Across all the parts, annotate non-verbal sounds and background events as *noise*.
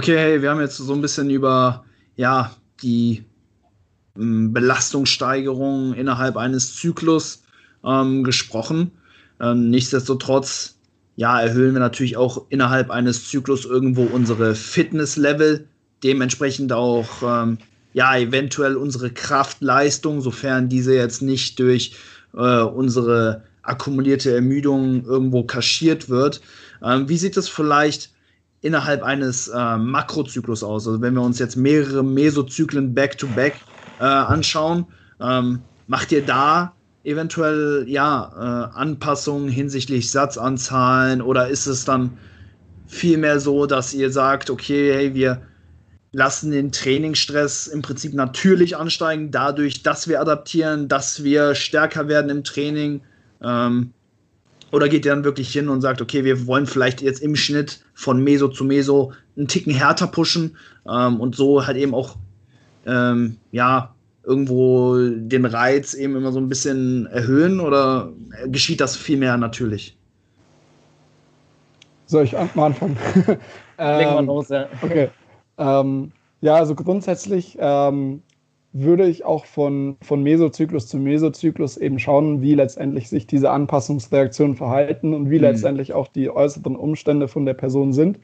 Okay, wir haben jetzt so ein bisschen über ja, die ähm, Belastungssteigerung innerhalb eines Zyklus ähm, gesprochen. Ähm, nichtsdestotrotz, ja, erhöhen wir natürlich auch innerhalb eines Zyklus irgendwo unsere Fitnesslevel, dementsprechend auch ähm, ja eventuell unsere Kraftleistung, sofern diese jetzt nicht durch äh, unsere akkumulierte Ermüdung irgendwo kaschiert wird. Ähm, wie sieht es vielleicht innerhalb eines äh, Makrozyklus aus? Also wenn wir uns jetzt mehrere Mesozyklen back-to-back -back, äh, anschauen, ähm, macht ihr da eventuell ja äh, Anpassungen hinsichtlich Satzanzahlen oder ist es dann vielmehr so, dass ihr sagt, okay, hey, wir lassen den Trainingsstress im Prinzip natürlich ansteigen, dadurch, dass wir adaptieren, dass wir stärker werden im Training? Ähm, oder geht ihr dann wirklich hin und sagt, okay, wir wollen vielleicht jetzt im Schnitt von Meso zu Meso einen Ticken härter pushen ähm, und so halt eben auch, ähm, ja, irgendwo den Reiz eben immer so ein bisschen erhöhen oder geschieht das vielmehr natürlich? Soll ich mal anfangen? *laughs* Legen wir los, ja. Okay. Ähm, ja, also grundsätzlich ähm, würde ich auch von, von Mesozyklus zu Mesozyklus eben schauen, wie letztendlich sich diese Anpassungsreaktionen verhalten und wie mhm. letztendlich auch die äußeren Umstände von der Person sind.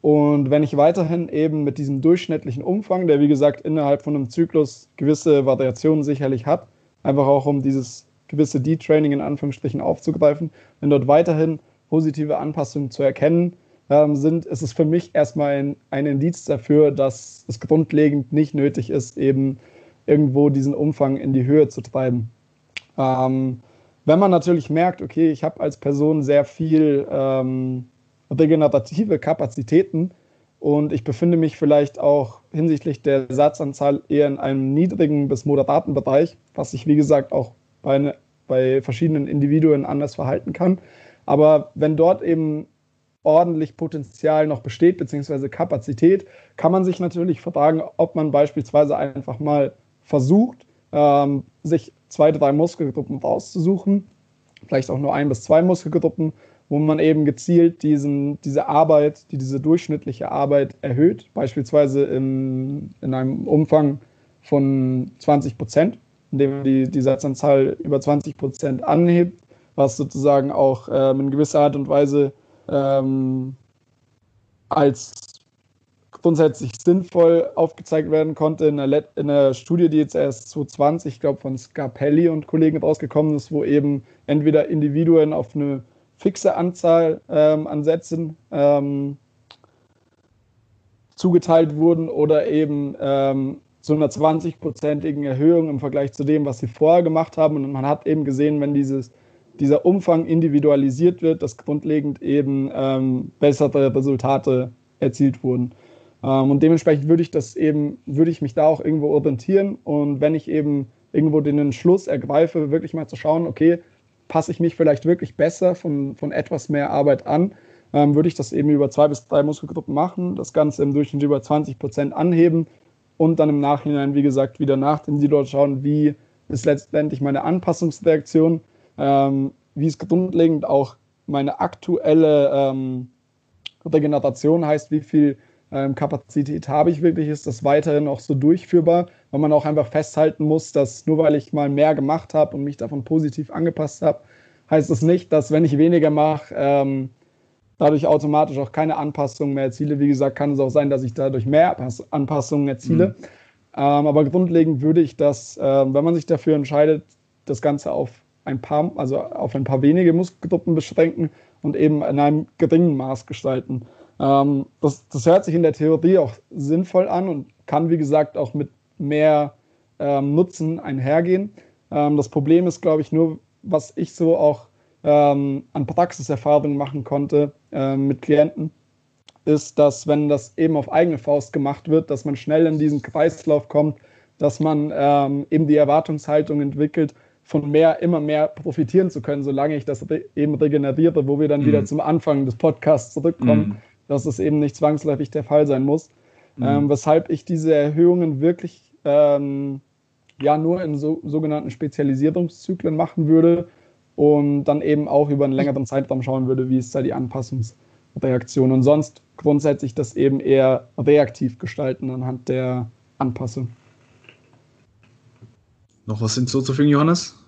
Und wenn ich weiterhin eben mit diesem durchschnittlichen Umfang, der wie gesagt innerhalb von einem Zyklus gewisse Variationen sicherlich hat, einfach auch um dieses gewisse Detraining in Anführungsstrichen aufzugreifen, wenn dort weiterhin positive Anpassungen zu erkennen ähm, sind, ist es für mich erstmal ein, ein Indiz dafür, dass es grundlegend nicht nötig ist, eben irgendwo diesen Umfang in die Höhe zu treiben. Ähm, wenn man natürlich merkt, okay, ich habe als Person sehr viel ähm, regenerative Kapazitäten und ich befinde mich vielleicht auch hinsichtlich der Satzanzahl eher in einem niedrigen bis moderaten Bereich, was sich wie gesagt auch bei, eine, bei verschiedenen Individuen anders verhalten kann. Aber wenn dort eben ordentlich Potenzial noch besteht, beziehungsweise Kapazität, kann man sich natürlich fragen, ob man beispielsweise einfach mal versucht, ähm, sich zwei, drei Muskelgruppen rauszusuchen, vielleicht auch nur ein bis zwei Muskelgruppen, wo man eben gezielt diesen, diese Arbeit, die diese durchschnittliche Arbeit erhöht, beispielsweise in, in einem Umfang von 20 Prozent, indem man die, die Satzanzahl über 20 Prozent anhebt, was sozusagen auch ähm, in gewisser Art und Weise ähm, als grundsätzlich sinnvoll aufgezeigt werden konnte in einer, in einer Studie, die jetzt erst 2020, ich glaube, von Scarpelli und Kollegen rausgekommen ist, wo eben entweder Individuen auf eine fixe Anzahl ähm, an Sätzen ähm, zugeteilt wurden oder eben ähm, zu einer 20-prozentigen Erhöhung im Vergleich zu dem, was sie vorher gemacht haben. Und man hat eben gesehen, wenn dieses dieser Umfang individualisiert wird, dass grundlegend eben ähm, bessere Resultate erzielt wurden. Ähm, und dementsprechend würde ich das eben, würde ich mich da auch irgendwo orientieren und wenn ich eben irgendwo den Entschluss ergreife, wirklich mal zu schauen, okay, passe ich mich vielleicht wirklich besser von, von etwas mehr Arbeit an, ähm, würde ich das eben über zwei bis drei Muskelgruppen machen, das Ganze im Durchschnitt über 20 Prozent anheben und dann im Nachhinein, wie gesagt, wieder nach dem Deload schauen, wie ist letztendlich meine Anpassungsreaktion ähm, wie es grundlegend auch meine aktuelle ähm, Regeneration heißt, wie viel ähm, Kapazität habe ich wirklich, ist das weiterhin auch so durchführbar, weil man auch einfach festhalten muss, dass nur weil ich mal mehr gemacht habe und mich davon positiv angepasst habe, heißt das nicht, dass wenn ich weniger mache, ähm, dadurch automatisch auch keine Anpassungen mehr erziele. Wie gesagt, kann es auch sein, dass ich dadurch mehr Anpassungen erziele. Mhm. Ähm, aber grundlegend würde ich das, äh, wenn man sich dafür entscheidet, das Ganze auf ein paar, also auf ein paar wenige Muskelgruppen beschränken und eben in einem geringen Maß gestalten. Ähm, das, das hört sich in der Theorie auch sinnvoll an und kann, wie gesagt, auch mit mehr ähm, Nutzen einhergehen. Ähm, das Problem ist, glaube ich, nur, was ich so auch ähm, an Praxiserfahrungen machen konnte äh, mit Klienten, ist, dass wenn das eben auf eigene Faust gemacht wird, dass man schnell in diesen Kreislauf kommt, dass man ähm, eben die Erwartungshaltung entwickelt, von mehr, immer mehr profitieren zu können, solange ich das re eben regeneriere, wo wir dann mhm. wieder zum Anfang des Podcasts zurückkommen, mhm. dass es eben nicht zwangsläufig der Fall sein muss. Mhm. Ähm, weshalb ich diese Erhöhungen wirklich ähm, ja nur in so, sogenannten Spezialisierungszyklen machen würde und dann eben auch über einen längeren Zeitraum schauen würde, wie ist da die Anpassungsreaktion. Und sonst grundsätzlich das eben eher reaktiv gestalten anhand der Anpassung. Noch was hinzuzufügen, Johannes?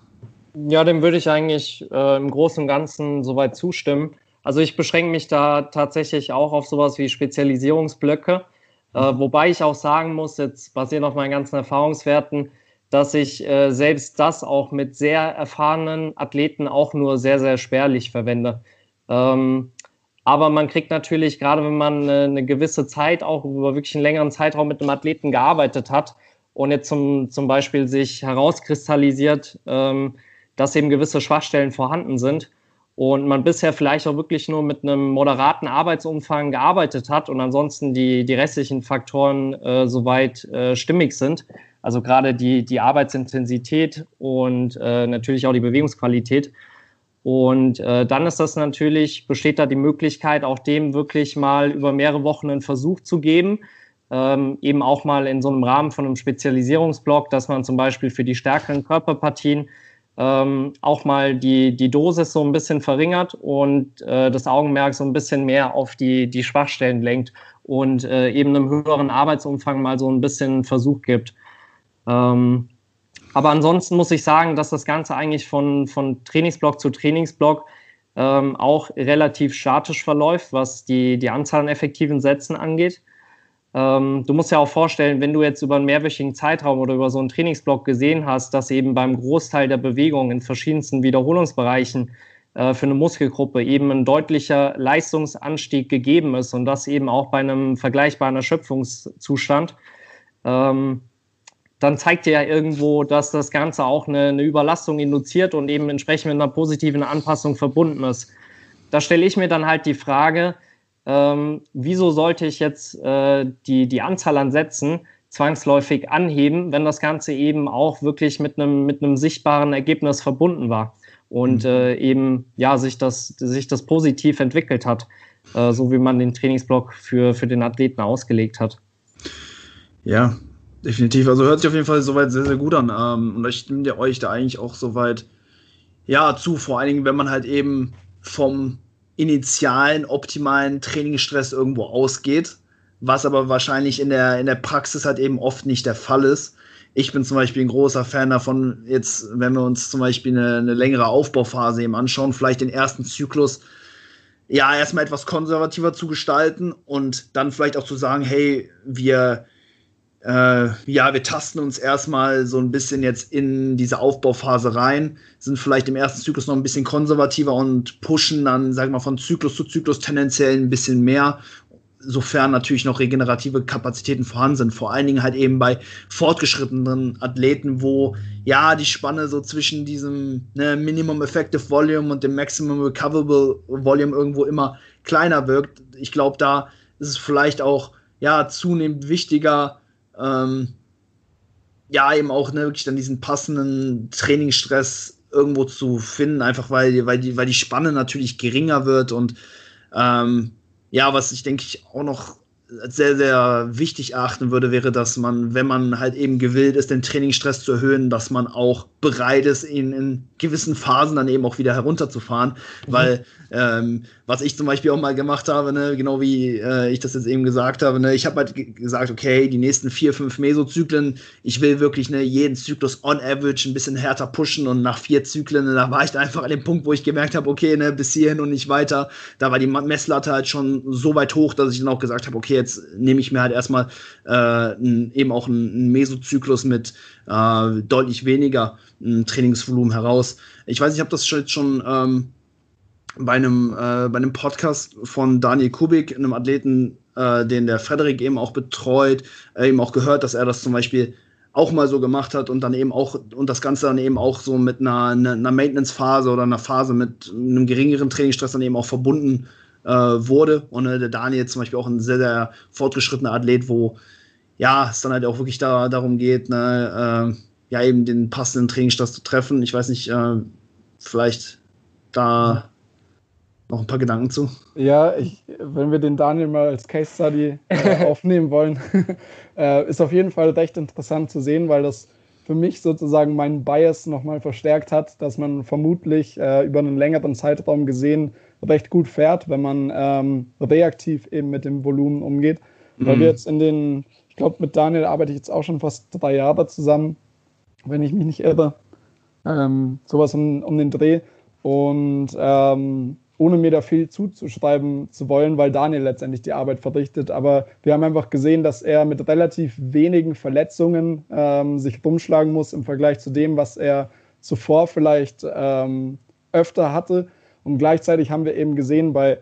Ja, dem würde ich eigentlich äh, im Großen und Ganzen soweit zustimmen. Also ich beschränke mich da tatsächlich auch auf sowas wie Spezialisierungsblöcke, äh, mhm. wobei ich auch sagen muss, jetzt basierend auf meinen ganzen Erfahrungswerten, dass ich äh, selbst das auch mit sehr erfahrenen Athleten auch nur sehr, sehr spärlich verwende. Ähm, aber man kriegt natürlich, gerade wenn man eine, eine gewisse Zeit, auch über wirklich einen längeren Zeitraum mit einem Athleten gearbeitet hat und jetzt zum, zum Beispiel sich herauskristallisiert, ähm, dass eben gewisse Schwachstellen vorhanden sind und man bisher vielleicht auch wirklich nur mit einem moderaten Arbeitsumfang gearbeitet hat und ansonsten die, die restlichen Faktoren äh, soweit äh, stimmig sind, also gerade die, die Arbeitsintensität und äh, natürlich auch die Bewegungsqualität. Und äh, dann ist das natürlich, besteht da die Möglichkeit, auch dem wirklich mal über mehrere Wochen einen Versuch zu geben, ähm, eben auch mal in so einem Rahmen von einem Spezialisierungsblock, dass man zum Beispiel für die stärkeren Körperpartien ähm, auch mal die, die Dosis so ein bisschen verringert und äh, das Augenmerk so ein bisschen mehr auf die, die Schwachstellen lenkt und äh, eben einem höheren Arbeitsumfang mal so ein bisschen Versuch gibt. Ähm, aber ansonsten muss ich sagen, dass das Ganze eigentlich von, von Trainingsblock zu Trainingsblock ähm, auch relativ statisch verläuft, was die, die Anzahl an effektiven Sätzen angeht. Ähm, du musst ja auch vorstellen, wenn du jetzt über einen mehrwöchigen Zeitraum oder über so einen Trainingsblock gesehen hast, dass eben beim Großteil der Bewegung in verschiedensten Wiederholungsbereichen äh, für eine Muskelgruppe eben ein deutlicher Leistungsanstieg gegeben ist und das eben auch bei einem vergleichbaren Erschöpfungszustand, ähm, dann zeigt dir ja irgendwo, dass das Ganze auch eine, eine Überlastung induziert und eben entsprechend mit einer positiven Anpassung verbunden ist. Da stelle ich mir dann halt die Frage, ähm, wieso sollte ich jetzt äh, die, die Anzahl an Sätzen zwangsläufig anheben, wenn das Ganze eben auch wirklich mit einem, mit einem sichtbaren Ergebnis verbunden war und mhm. äh, eben ja sich das, sich das positiv entwickelt hat, äh, so wie man den Trainingsblock für, für den Athleten ausgelegt hat. Ja, definitiv. Also hört sich auf jeden Fall soweit sehr, sehr gut an. Ähm, und ich stimme euch da eigentlich auch soweit ja zu, vor allen Dingen, wenn man halt eben vom initialen, optimalen Trainingsstress irgendwo ausgeht, was aber wahrscheinlich in der, in der Praxis halt eben oft nicht der Fall ist. Ich bin zum Beispiel ein großer Fan davon, jetzt, wenn wir uns zum Beispiel eine, eine längere Aufbauphase eben anschauen, vielleicht den ersten Zyklus ja erstmal etwas konservativer zu gestalten und dann vielleicht auch zu sagen, hey, wir äh, ja, wir tasten uns erstmal so ein bisschen jetzt in diese Aufbauphase rein, sind vielleicht im ersten Zyklus noch ein bisschen konservativer und pushen dann, sagen wir mal, von Zyklus zu Zyklus tendenziell ein bisschen mehr, sofern natürlich noch regenerative Kapazitäten vorhanden sind. Vor allen Dingen halt eben bei fortgeschrittenen Athleten, wo ja die Spanne so zwischen diesem ne, Minimum Effective Volume und dem Maximum Recoverable Volume irgendwo immer kleiner wirkt. Ich glaube, da ist es vielleicht auch ja zunehmend wichtiger, ähm, ja, eben auch ne, wirklich dann diesen passenden Trainingsstress irgendwo zu finden, einfach weil, weil, die, weil die Spanne natürlich geringer wird und ähm, ja, was ich denke ich auch noch sehr, sehr wichtig erachten würde, wäre, dass man, wenn man halt eben gewillt ist, den Trainingsstress zu erhöhen, dass man auch bereit ist, ihn in gewissen Phasen dann eben auch wieder herunterzufahren. Mhm. Weil, ähm, was ich zum Beispiel auch mal gemacht habe, ne, genau wie äh, ich das jetzt eben gesagt habe, ne, ich habe halt gesagt, okay, die nächsten vier, fünf Mesozyklen, ich will wirklich ne, jeden Zyklus on average ein bisschen härter pushen und nach vier Zyklen, da war ich einfach an dem Punkt, wo ich gemerkt habe, okay, ne, bis hierhin und nicht weiter. Da war die Messlatte halt schon so weit hoch, dass ich dann auch gesagt habe, okay, jetzt nehme ich mir halt erstmal äh, eben auch einen Mesozyklus mit äh, deutlich weniger Trainingsvolumen heraus. Ich weiß, ich habe das jetzt schon ähm, bei, einem, äh, bei einem Podcast von Daniel Kubik, einem Athleten, äh, den der Frederik eben auch betreut, äh, eben auch gehört, dass er das zum Beispiel auch mal so gemacht hat und dann eben auch und das Ganze dann eben auch so mit einer, einer Maintenance-Phase oder einer Phase mit einem geringeren Trainingsstress dann eben auch verbunden äh, wurde. Und äh, der Daniel zum Beispiel auch ein sehr, sehr fortgeschrittener Athlet, wo ja, es dann halt auch wirklich da, darum geht, ne, äh, ja, eben den passenden Trainingsstress zu treffen. Ich weiß nicht, vielleicht da noch ein paar Gedanken zu. Ja, ich, wenn wir den Daniel mal als Case Study äh, *laughs* aufnehmen wollen, *laughs* äh, ist auf jeden Fall recht interessant zu sehen, weil das für mich sozusagen meinen Bias nochmal verstärkt hat, dass man vermutlich äh, über einen längeren Zeitraum gesehen recht gut fährt, wenn man ähm, reaktiv eben mit dem Volumen umgeht. Mhm. Weil wir jetzt in den, ich glaube, mit Daniel arbeite ich jetzt auch schon fast drei Jahre zusammen, wenn ich mich nicht irre. Ähm, sowas um, um den Dreh. Und ähm, ohne mir da viel zuzuschreiben zu wollen, weil Daniel letztendlich die Arbeit verrichtet. Aber wir haben einfach gesehen, dass er mit relativ wenigen Verletzungen ähm, sich rumschlagen muss im Vergleich zu dem, was er zuvor vielleicht ähm, öfter hatte. Und gleichzeitig haben wir eben gesehen bei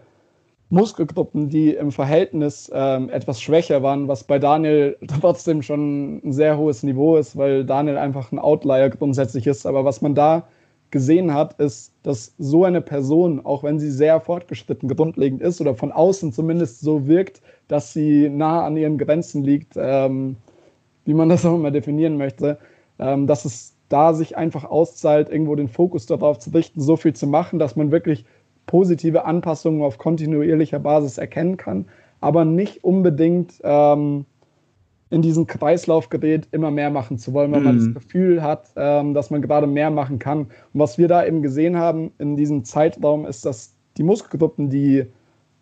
Muskelgruppen, die im Verhältnis ähm, etwas schwächer waren, was bei Daniel *laughs* trotzdem schon ein sehr hohes Niveau ist, weil Daniel einfach ein Outlier grundsätzlich ist. Aber was man da gesehen hat, ist, dass so eine Person, auch wenn sie sehr fortgeschritten grundlegend ist oder von außen zumindest so wirkt, dass sie nah an ihren Grenzen liegt, ähm, wie man *laughs* das auch immer definieren möchte, ähm, dass es da sich einfach auszahlt, irgendwo den Fokus darauf zu richten, so viel zu machen, dass man wirklich positive Anpassungen auf kontinuierlicher Basis erkennen kann, aber nicht unbedingt ähm, in diesen Kreislauf gerät, immer mehr machen zu wollen, weil mm. man das mhm. Gefühl hat, ähm, dass man gerade mehr machen kann. Und was wir da eben gesehen haben in diesem Zeitraum, ist, dass die Muskelgruppen, die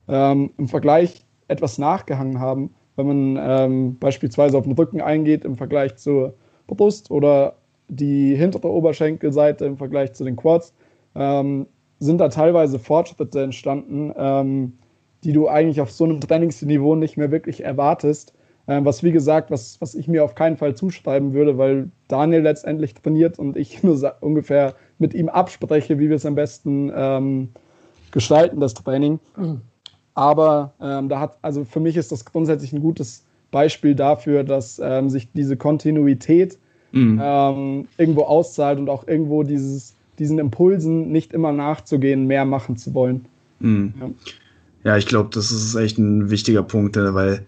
ähm, im Vergleich etwas nachgehangen haben, wenn man ähm, beispielsweise auf den Rücken eingeht im Vergleich zur Brust oder die hintere Oberschenkelseite im Vergleich zu den Quads, ähm, sind da teilweise Fortschritte entstanden, ähm, die du eigentlich auf so einem Trainingsniveau nicht mehr wirklich erwartest. Ähm, was wie gesagt, was, was ich mir auf keinen Fall zuschreiben würde, weil Daniel letztendlich trainiert und ich nur ungefähr mit ihm abspreche, wie wir es am besten ähm, gestalten, das Training. Aber ähm, da hat, also für mich ist das grundsätzlich ein gutes Beispiel dafür, dass ähm, sich diese Kontinuität mhm. ähm, irgendwo auszahlt und auch irgendwo dieses, diesen Impulsen nicht immer nachzugehen, mehr machen zu wollen. Mhm. Ja. ja. ich glaube, das ist echt ein wichtiger Punkt, äh, weil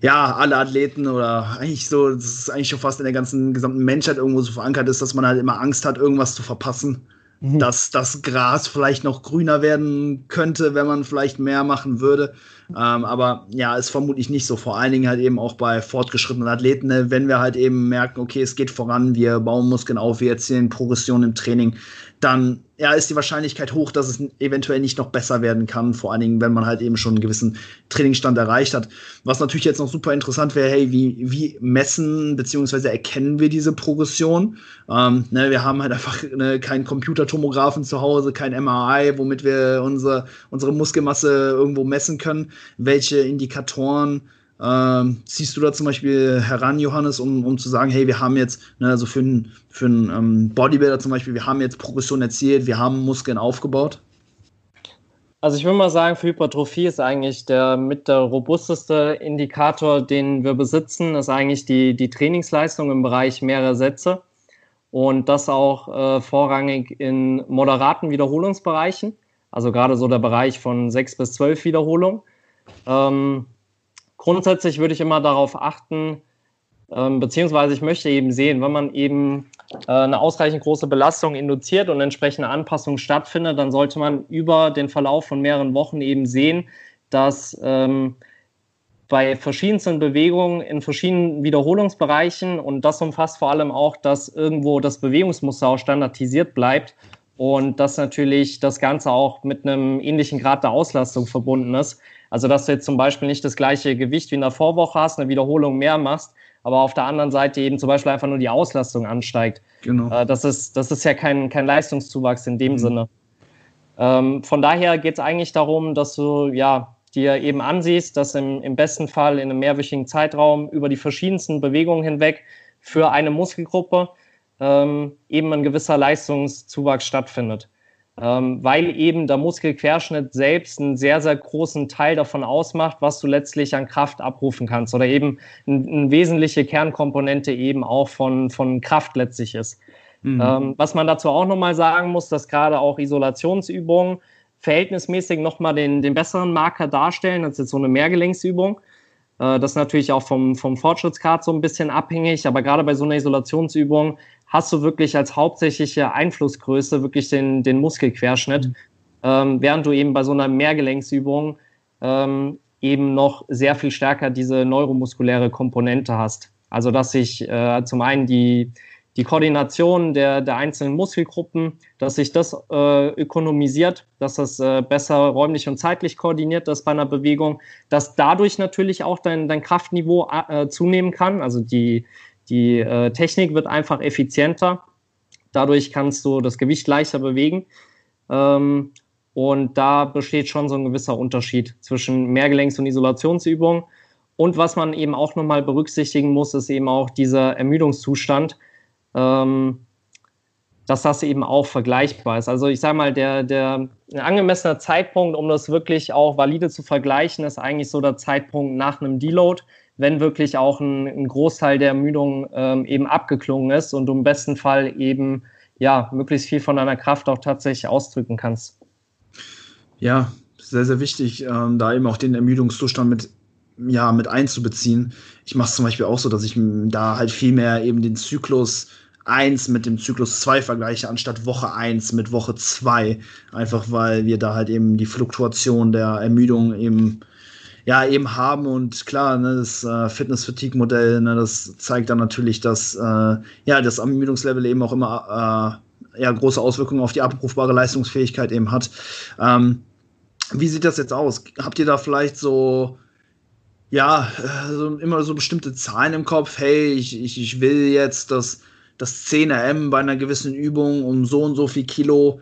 ja, alle Athleten oder eigentlich so, das ist eigentlich schon fast in der ganzen gesamten Menschheit irgendwo so verankert ist, dass man halt immer Angst hat, irgendwas zu verpassen. Mhm. Dass das Gras vielleicht noch grüner werden könnte, wenn man vielleicht mehr machen würde. Ähm, aber ja, ist vermutlich nicht so. Vor allen Dingen halt eben auch bei fortgeschrittenen Athleten, ne? wenn wir halt eben merken, okay, es geht voran, wir bauen Muskeln auf, wir erzielen Progression im Training, dann ja, ist die Wahrscheinlichkeit hoch, dass es eventuell nicht noch besser werden kann, vor allen Dingen, wenn man halt eben schon einen gewissen Trainingsstand erreicht hat. Was natürlich jetzt noch super interessant wäre, hey, wie, wie messen bzw. erkennen wir diese Progression? Ähm, ne, wir haben halt einfach ne, keinen Computertomographen zu Hause, kein MRI, womit wir unsere, unsere Muskelmasse irgendwo messen können. Welche Indikatoren ähm, ziehst du da zum Beispiel heran, Johannes, um, um zu sagen, hey, wir haben jetzt, ne, also für einen für ähm, Bodybuilder zum Beispiel, wir haben jetzt Progression erzielt, wir haben Muskeln aufgebaut? Also ich würde mal sagen, für Hypertrophie ist eigentlich der mit der robusteste Indikator, den wir besitzen, ist eigentlich die, die Trainingsleistung im Bereich mehrerer Sätze und das auch äh, vorrangig in moderaten Wiederholungsbereichen, also gerade so der Bereich von sechs bis zwölf Wiederholungen. Ähm, grundsätzlich würde ich immer darauf achten, ähm, beziehungsweise ich möchte eben sehen, wenn man eben äh, eine ausreichend große Belastung induziert und entsprechende Anpassung stattfindet, dann sollte man über den Verlauf von mehreren Wochen eben sehen, dass ähm, bei verschiedensten Bewegungen in verschiedenen Wiederholungsbereichen und das umfasst vor allem auch, dass irgendwo das Bewegungsmuster auch standardisiert bleibt und dass natürlich das Ganze auch mit einem ähnlichen Grad der Auslastung verbunden ist. Also, dass du jetzt zum Beispiel nicht das gleiche Gewicht wie in der Vorwoche hast, eine Wiederholung mehr machst, aber auf der anderen Seite eben zum Beispiel einfach nur die Auslastung ansteigt. Genau. Äh, das, ist, das ist ja kein, kein Leistungszuwachs in dem mhm. Sinne. Ähm, von daher geht es eigentlich darum, dass du ja dir eben ansiehst, dass im, im besten Fall in einem mehrwöchigen Zeitraum über die verschiedensten Bewegungen hinweg für eine Muskelgruppe ähm, eben ein gewisser Leistungszuwachs stattfindet weil eben der Muskelquerschnitt selbst einen sehr, sehr großen Teil davon ausmacht, was du letztlich an Kraft abrufen kannst oder eben eine wesentliche Kernkomponente eben auch von, von Kraft letztlich ist. Mhm. Ähm, was man dazu auch nochmal sagen muss, dass gerade auch Isolationsübungen verhältnismäßig nochmal den, den besseren Marker darstellen als jetzt so eine Mehrgelenksübung. Äh, das ist natürlich auch vom, vom Fortschrittsgrad so ein bisschen abhängig, aber gerade bei so einer Isolationsübung hast du wirklich als hauptsächliche Einflussgröße wirklich den, den Muskelquerschnitt, mhm. ähm, während du eben bei so einer Mehrgelenksübung ähm, eben noch sehr viel stärker diese neuromuskuläre Komponente hast. Also dass sich äh, zum einen die, die Koordination der, der einzelnen Muskelgruppen, dass sich das äh, ökonomisiert, dass das äh, besser räumlich und zeitlich koordiniert ist bei einer Bewegung, dass dadurch natürlich auch dein, dein Kraftniveau äh, zunehmen kann. Also die, die äh, Technik wird einfach effizienter. Dadurch kannst du das Gewicht leichter bewegen. Ähm, und da besteht schon so ein gewisser Unterschied zwischen Mehrgelenks- und Isolationsübungen. Und was man eben auch nochmal berücksichtigen muss, ist eben auch dieser Ermüdungszustand ähm, dass das eben auch vergleichbar ist. Also ich sage mal, der, der ein angemessener Zeitpunkt, um das wirklich auch valide zu vergleichen, ist eigentlich so der Zeitpunkt nach einem Deload, wenn wirklich auch ein, ein Großteil der Ermüdung ähm, eben abgeklungen ist und du im besten Fall eben ja möglichst viel von deiner Kraft auch tatsächlich ausdrücken kannst. Ja, sehr, sehr wichtig, ähm, da eben auch den Ermüdungszustand mit ja, mit einzubeziehen. Ich mache es zum Beispiel auch so, dass ich da halt viel mehr eben den Zyklus 1 mit dem Zyklus 2 vergleiche, anstatt Woche 1 mit Woche 2. Einfach weil wir da halt eben die Fluktuation der Ermüdung eben ja, eben haben und klar, ne, das äh, Fitness-Fatigue-Modell, ne, das zeigt dann natürlich, dass äh, ja, das Ermüdungslevel eben auch immer äh, ja, große Auswirkungen auf die abrufbare Leistungsfähigkeit eben hat. Ähm, wie sieht das jetzt aus? Habt ihr da vielleicht so ja, also immer so bestimmte Zahlen im Kopf. Hey, ich, ich, ich will jetzt, dass das 10 bei einer gewissen Übung um so und so viel Kilo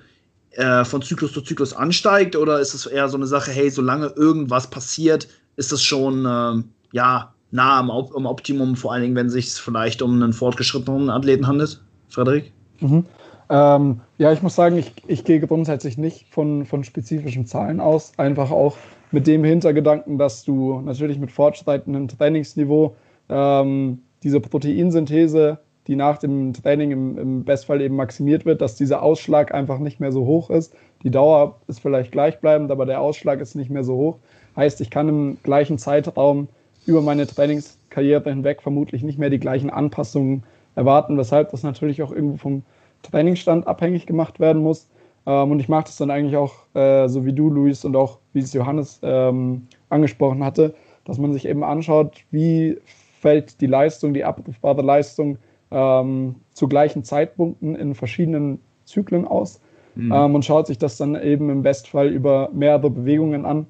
äh, von Zyklus zu Zyklus ansteigt? Oder ist es eher so eine Sache, hey, solange irgendwas passiert, ist es schon, äh, ja, nah am, am, Optimum, vor allen Dingen, wenn es sich vielleicht um einen fortgeschrittenen Athleten handelt? Frederik? Mhm. Ähm, ja, ich muss sagen, ich, ich gehe grundsätzlich nicht von, von spezifischen Zahlen aus. Einfach auch, mit dem Hintergedanken, dass du natürlich mit fortschreitendem Trainingsniveau ähm, diese Proteinsynthese, die nach dem Training im, im Bestfall eben maximiert wird, dass dieser Ausschlag einfach nicht mehr so hoch ist. Die Dauer ist vielleicht gleichbleibend, aber der Ausschlag ist nicht mehr so hoch. Heißt, ich kann im gleichen Zeitraum über meine Trainingskarriere hinweg vermutlich nicht mehr die gleichen Anpassungen erwarten, weshalb das natürlich auch irgendwo vom Trainingsstand abhängig gemacht werden muss. Ähm, und ich mache das dann eigentlich auch, äh, so wie du, Luis, und auch wie es Johannes ähm, angesprochen hatte, dass man sich eben anschaut, wie fällt die Leistung, die abrufbare Leistung ähm, zu gleichen Zeitpunkten in verschiedenen Zyklen aus mhm. ähm, und schaut sich das dann eben im Bestfall über mehrere Bewegungen an.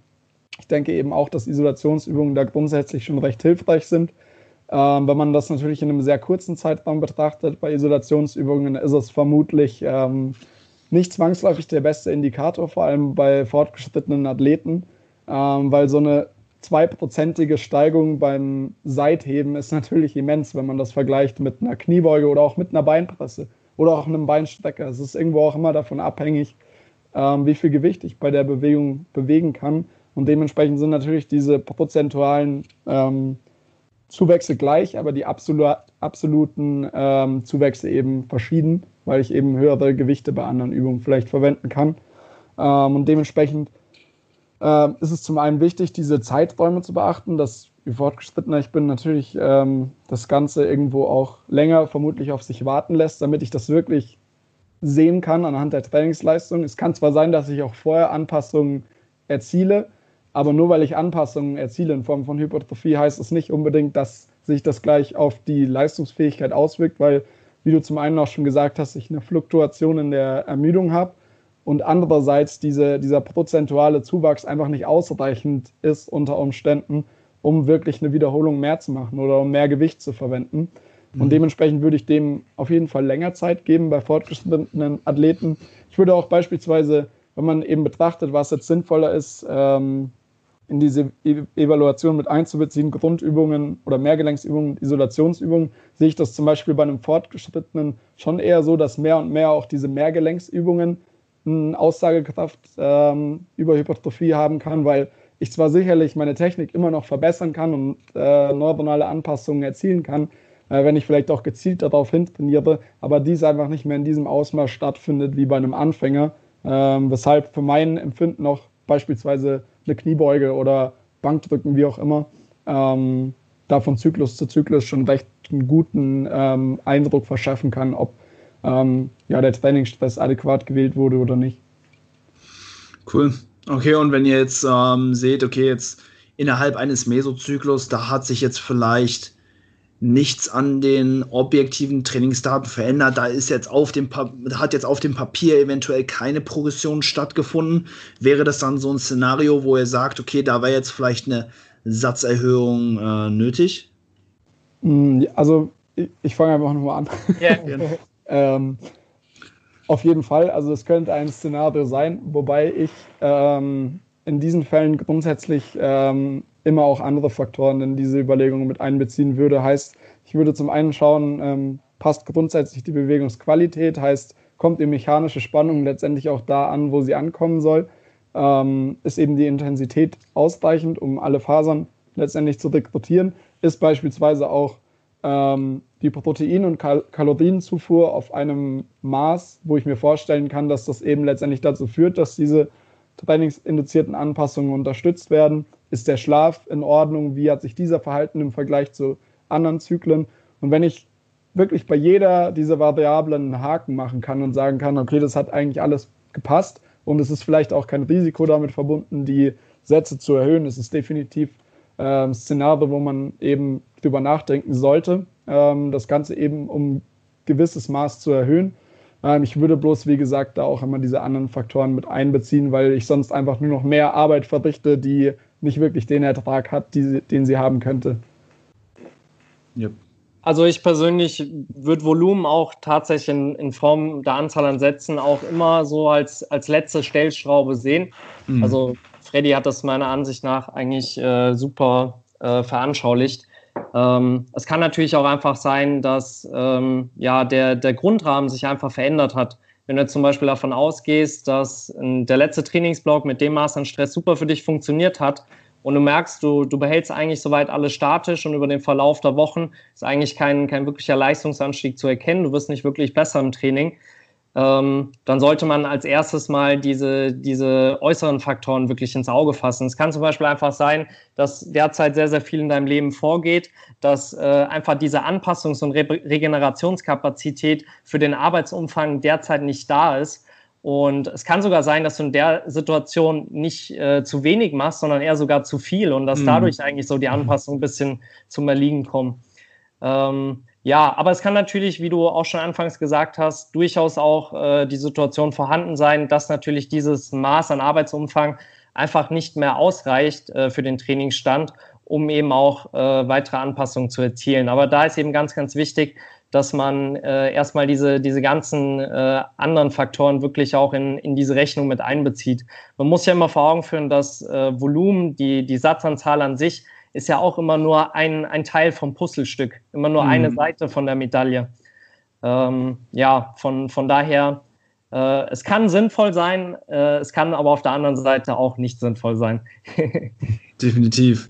Ich denke eben auch, dass Isolationsübungen da grundsätzlich schon recht hilfreich sind. Ähm, wenn man das natürlich in einem sehr kurzen Zeitraum betrachtet, bei Isolationsübungen ist es vermutlich ähm, nicht zwangsläufig der beste Indikator, vor allem bei fortgeschrittenen Athleten, ähm, weil so eine zweiprozentige Steigung beim Seitheben ist natürlich immens, wenn man das vergleicht mit einer Kniebeuge oder auch mit einer Beinpresse oder auch einem Beinstrecker. Es ist irgendwo auch immer davon abhängig, ähm, wie viel Gewicht ich bei der Bewegung bewegen kann. Und dementsprechend sind natürlich diese prozentualen ähm, Zuwächse gleich, aber die absolu absoluten ähm, Zuwächse eben verschieden, weil ich eben höhere Gewichte bei anderen Übungen vielleicht verwenden kann. Ähm, und dementsprechend äh, ist es zum einen wichtig, diese Zeiträume zu beachten, dass je fortgeschrittener ich bin, natürlich ähm, das Ganze irgendwo auch länger vermutlich auf sich warten lässt, damit ich das wirklich sehen kann anhand der Trainingsleistung. Es kann zwar sein, dass ich auch vorher Anpassungen erziele, aber nur weil ich Anpassungen erziele in Form von Hypertrophie, heißt es nicht unbedingt, dass sich das gleich auf die Leistungsfähigkeit auswirkt, weil, wie du zum einen auch schon gesagt hast, ich eine Fluktuation in der Ermüdung habe und andererseits diese, dieser prozentuale Zuwachs einfach nicht ausreichend ist unter Umständen, um wirklich eine Wiederholung mehr zu machen oder um mehr Gewicht zu verwenden. Mhm. Und dementsprechend würde ich dem auf jeden Fall länger Zeit geben bei fortgeschrittenen Athleten. Ich würde auch beispielsweise, wenn man eben betrachtet, was jetzt sinnvoller ist, ähm, in diese e Evaluation mit einzubeziehen, Grundübungen oder Mehrgelenksübungen, Isolationsübungen, sehe ich das zum Beispiel bei einem Fortgeschrittenen schon eher so, dass mehr und mehr auch diese Mehrgelenksübungen eine Aussagekraft ähm, über Hypertrophie haben kann, weil ich zwar sicherlich meine Technik immer noch verbessern kann und äh, neuronale Anpassungen erzielen kann, äh, wenn ich vielleicht auch gezielt darauf hin trainiere, aber dies einfach nicht mehr in diesem Ausmaß stattfindet wie bei einem Anfänger, äh, weshalb für mein Empfinden auch beispielsweise eine Kniebeuge oder Bankdrücken, wie auch immer, ähm, da von Zyklus zu Zyklus schon recht einen guten ähm, Eindruck verschaffen kann, ob ähm, ja, der Trainingsstress adäquat gewählt wurde oder nicht. Cool. Okay, und wenn ihr jetzt ähm, seht, okay, jetzt innerhalb eines Mesozyklus, da hat sich jetzt vielleicht nichts an den objektiven Trainingsdaten verändert. Da ist jetzt auf dem hat jetzt auf dem Papier eventuell keine Progression stattgefunden. Wäre das dann so ein Szenario, wo er sagt, okay, da wäre jetzt vielleicht eine Satzerhöhung äh, nötig? Mm, also ich, ich fange einfach nochmal an. Yeah. *laughs* ähm, auf jeden Fall, also es könnte ein Szenario sein, wobei ich ähm, in diesen Fällen grundsätzlich ähm, immer auch andere Faktoren in diese Überlegungen mit einbeziehen würde. Heißt, ich würde zum einen schauen, ähm, passt grundsätzlich die Bewegungsqualität, heißt, kommt die mechanische Spannung letztendlich auch da an, wo sie ankommen soll. Ähm, ist eben die Intensität ausreichend, um alle Fasern letztendlich zu rekrutieren? Ist beispielsweise auch ähm, die Protein- und Kal Kalorienzufuhr auf einem Maß, wo ich mir vorstellen kann, dass das eben letztendlich dazu führt, dass diese trainingsinduzierten Anpassungen unterstützt werden. Ist der Schlaf in Ordnung? Wie hat sich dieser verhalten im Vergleich zu anderen Zyklen? Und wenn ich wirklich bei jeder dieser Variablen einen Haken machen kann und sagen kann, okay, das hat eigentlich alles gepasst und es ist vielleicht auch kein Risiko damit verbunden, die Sätze zu erhöhen. Es ist definitiv ein Szenario, wo man eben drüber nachdenken sollte, ähm, das Ganze eben um gewisses Maß zu erhöhen. Ähm, ich würde bloß, wie gesagt, da auch immer diese anderen Faktoren mit einbeziehen, weil ich sonst einfach nur noch mehr Arbeit verrichte, die nicht wirklich den Ertrag hat, die, den sie haben könnte. Yep. Also ich persönlich würde Volumen auch tatsächlich in, in, Form der Anzahl an Sätzen auch immer so als, als letzte Stellschraube sehen. Mhm. Also Freddy hat das meiner Ansicht nach eigentlich äh, super äh, veranschaulicht. Ähm, es kann natürlich auch einfach sein, dass ähm, ja, der, der Grundrahmen sich einfach verändert hat. Wenn du zum Beispiel davon ausgehst, dass der letzte Trainingsblock mit dem Maß an Stress super für dich funktioniert hat und du merkst, du, du behältst eigentlich soweit alles statisch und über den Verlauf der Wochen ist eigentlich kein, kein wirklicher Leistungsanstieg zu erkennen, du wirst nicht wirklich besser im Training, ähm, dann sollte man als erstes mal diese, diese äußeren Faktoren wirklich ins Auge fassen. Es kann zum Beispiel einfach sein, dass derzeit sehr, sehr viel in deinem Leben vorgeht, dass äh, einfach diese Anpassungs- und Re Regenerationskapazität für den Arbeitsumfang derzeit nicht da ist. Und es kann sogar sein, dass du in der Situation nicht äh, zu wenig machst, sondern eher sogar zu viel und dass mhm. dadurch eigentlich so die Anpassung ein bisschen zum Erliegen kommt. Ähm, ja, aber es kann natürlich, wie du auch schon anfangs gesagt hast, durchaus auch äh, die Situation vorhanden sein, dass natürlich dieses Maß an Arbeitsumfang einfach nicht mehr ausreicht äh, für den Trainingsstand, um eben auch äh, weitere Anpassungen zu erzielen. Aber da ist eben ganz, ganz wichtig, dass man äh, erstmal diese, diese ganzen äh, anderen Faktoren wirklich auch in, in diese Rechnung mit einbezieht. Man muss ja immer vor Augen führen, dass äh, Volumen, die, die Satzanzahl an sich, ist ja auch immer nur ein, ein Teil vom Puzzlestück, immer nur mhm. eine Seite von der Medaille. Ähm, ja, von, von daher, äh, es kann sinnvoll sein, äh, es kann aber auf der anderen Seite auch nicht sinnvoll sein. *laughs* Definitiv.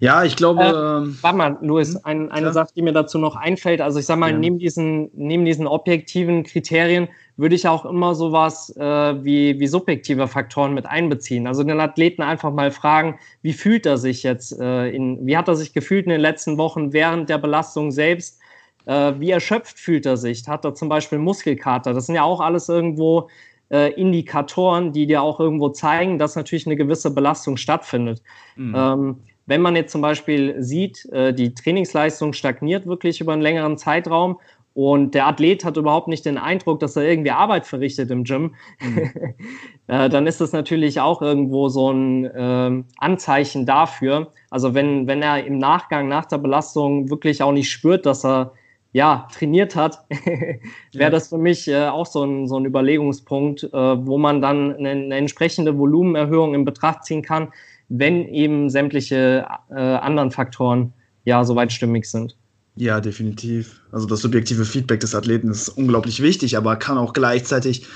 Ja, ich glaube. Äh, ähm, warte mal, Luis, hm, ein, eine ja. Sache, die mir dazu noch einfällt. Also ich sag mal, ja. neben, diesen, neben diesen objektiven Kriterien würde ich auch immer sowas äh, wie, wie subjektive Faktoren mit einbeziehen. Also den Athleten einfach mal fragen, wie fühlt er sich jetzt, äh, in, wie hat er sich gefühlt in den letzten Wochen während der Belastung selbst? Äh, wie erschöpft fühlt er sich? Hat er zum Beispiel Muskelkater? Das sind ja auch alles irgendwo äh, Indikatoren, die dir auch irgendwo zeigen, dass natürlich eine gewisse Belastung stattfindet. Mhm. Ähm, wenn man jetzt zum Beispiel sieht, äh, die Trainingsleistung stagniert wirklich über einen längeren Zeitraum und der Athlet hat überhaupt nicht den Eindruck, dass er irgendwie Arbeit verrichtet im Gym, mhm. *laughs* äh, dann ist das natürlich auch irgendwo so ein äh, Anzeichen dafür. Also wenn, wenn er im Nachgang, nach der Belastung wirklich auch nicht spürt, dass er ja, trainiert hat, *laughs* wäre ja. das für mich äh, auch so ein, so ein Überlegungspunkt, äh, wo man dann eine, eine, entsprechende Volumenerhöhung in Betracht ziehen kann, wenn eben sämtliche äh, anderen Faktoren ja soweit stimmig sind. Ja, definitiv. Also das subjektive Feedback des Athleten ist unglaublich wichtig, aber kann auch gleichzeitig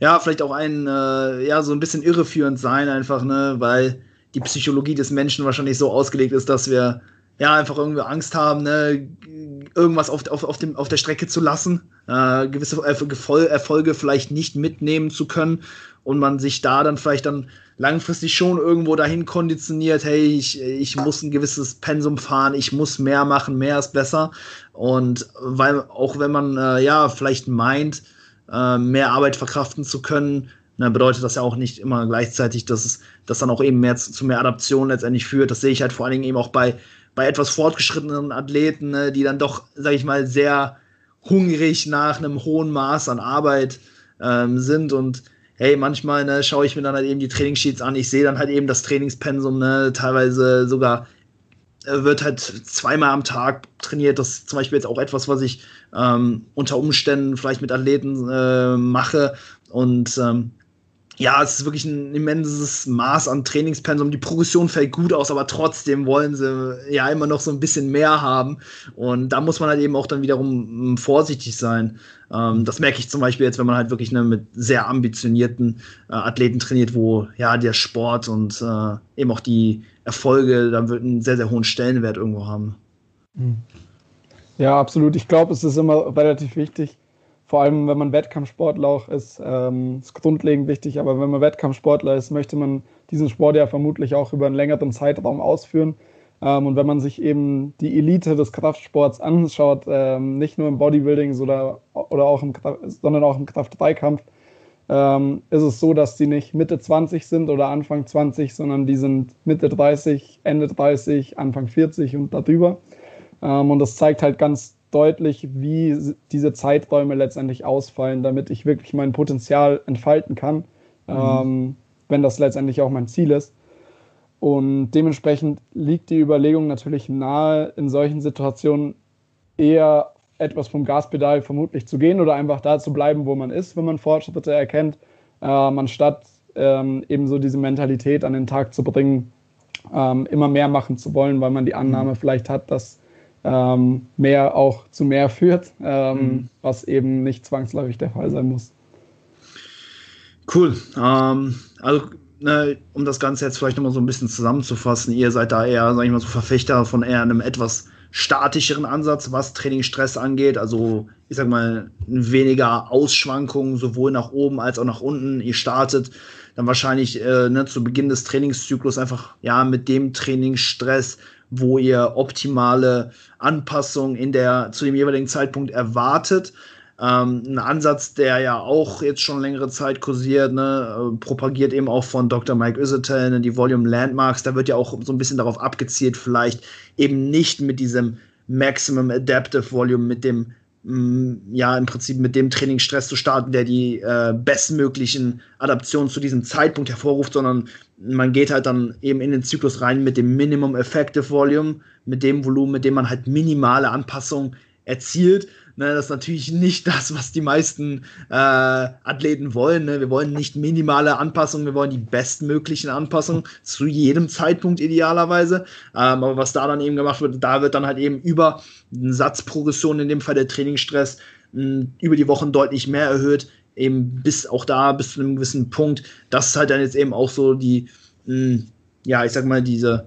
ja vielleicht auch ein äh, ja so ein bisschen irreführend sein, einfach ne, weil die Psychologie des Menschen wahrscheinlich so ausgelegt ist, dass wir ja einfach irgendwie Angst haben, ne, irgendwas auf, auf, auf, dem, auf der Strecke zu lassen, äh, gewisse Erfolge vielleicht nicht mitnehmen zu können und man sich da dann vielleicht dann langfristig schon irgendwo dahin konditioniert, hey, ich, ich muss ein gewisses Pensum fahren, ich muss mehr machen, mehr ist besser. Und weil auch wenn man äh, ja vielleicht meint, äh, mehr Arbeit verkraften zu können, dann bedeutet das ja auch nicht immer gleichzeitig, dass es das dann auch eben mehr zu, zu mehr Adaption letztendlich führt. Das sehe ich halt vor allen Dingen eben auch bei bei etwas fortgeschrittenen Athleten, ne, die dann doch, sag ich mal, sehr hungrig nach einem hohen Maß an Arbeit ähm, sind und hey, manchmal ne, schaue ich mir dann halt eben die Trainingssheets an, ich sehe dann halt eben das Trainingspensum, ne, teilweise sogar äh, wird halt zweimal am Tag trainiert. Das ist zum Beispiel jetzt auch etwas, was ich ähm, unter Umständen vielleicht mit Athleten äh, mache. Und ähm, ja, es ist wirklich ein immenses Maß an Trainingspensum. Die Progression fällt gut aus, aber trotzdem wollen sie ja immer noch so ein bisschen mehr haben. Und da muss man halt eben auch dann wiederum mm, vorsichtig sein. Ähm, das merke ich zum Beispiel jetzt, wenn man halt wirklich ne, mit sehr ambitionierten äh, Athleten trainiert, wo ja der Sport und äh, eben auch die Erfolge dann einen sehr, sehr hohen Stellenwert irgendwo haben. Hm. Ja, absolut. Ich glaube, es ist immer relativ wichtig, vor allem wenn man Wettkampfsportler auch ist, ähm, ist grundlegend wichtig, aber wenn man Wettkampfsportler ist, möchte man diesen Sport ja vermutlich auch über einen längeren Zeitraum ausführen. Ähm, und wenn man sich eben die Elite des Kraftsports anschaut, ähm, nicht nur im Bodybuilding oder, oder auch im, sondern auch im Kraft-3-Kampf, ähm, ist es so, dass die nicht Mitte 20 sind oder Anfang 20, sondern die sind Mitte 30, Ende 30, Anfang 40 und darüber. Ähm, und das zeigt halt ganz deutlich, wie diese Zeiträume letztendlich ausfallen, damit ich wirklich mein Potenzial entfalten kann, mhm. ähm, wenn das letztendlich auch mein Ziel ist. Und dementsprechend liegt die Überlegung natürlich nahe, in solchen Situationen eher etwas vom Gaspedal vermutlich zu gehen oder einfach da zu bleiben, wo man ist, wenn man Fortschritte erkennt, äh, anstatt ähm, eben so diese Mentalität an den Tag zu bringen, ähm, immer mehr machen zu wollen, weil man die Annahme mhm. vielleicht hat, dass ähm, mehr auch zu mehr führt, ähm, mhm. was eben nicht zwangsläufig der Fall sein muss. Cool. Ähm, also, ne, um das Ganze jetzt vielleicht nochmal so ein bisschen zusammenzufassen, ihr seid da eher, sag ich mal, so Verfechter von eher einem etwas statischeren Ansatz, was Trainingsstress angeht. Also, ich sag mal, weniger Ausschwankungen sowohl nach oben als auch nach unten. Ihr startet dann wahrscheinlich äh, ne, zu Beginn des Trainingszyklus einfach ja mit dem Trainingsstress, wo ihr optimale Anpassungen in der zu dem jeweiligen Zeitpunkt erwartet. Ähm, ein Ansatz, der ja auch jetzt schon längere Zeit kursiert, ne, äh, propagiert eben auch von Dr. Mike Isotel, ne, die Volume Landmarks, da wird ja auch so ein bisschen darauf abgezielt, vielleicht eben nicht mit diesem Maximum Adaptive Volume, mit dem ja, im Prinzip mit dem Trainingsstress zu starten, der die äh, bestmöglichen Adaptionen zu diesem Zeitpunkt hervorruft, sondern man geht halt dann eben in den Zyklus rein mit dem Minimum Effective Volume, mit dem Volumen, mit dem man halt minimale Anpassungen erzielt. Ne, das ist natürlich nicht das, was die meisten äh, Athleten wollen. Ne? Wir wollen nicht minimale Anpassungen, wir wollen die bestmöglichen Anpassungen zu jedem Zeitpunkt idealerweise. Ähm, aber was da dann eben gemacht wird, da wird dann halt eben über eine Satzprogression, in dem Fall der Trainingsstress, mh, über die Wochen deutlich mehr erhöht. Eben bis auch da, bis zu einem gewissen Punkt. Das ist halt dann jetzt eben auch so die, mh, ja, ich sag mal, diese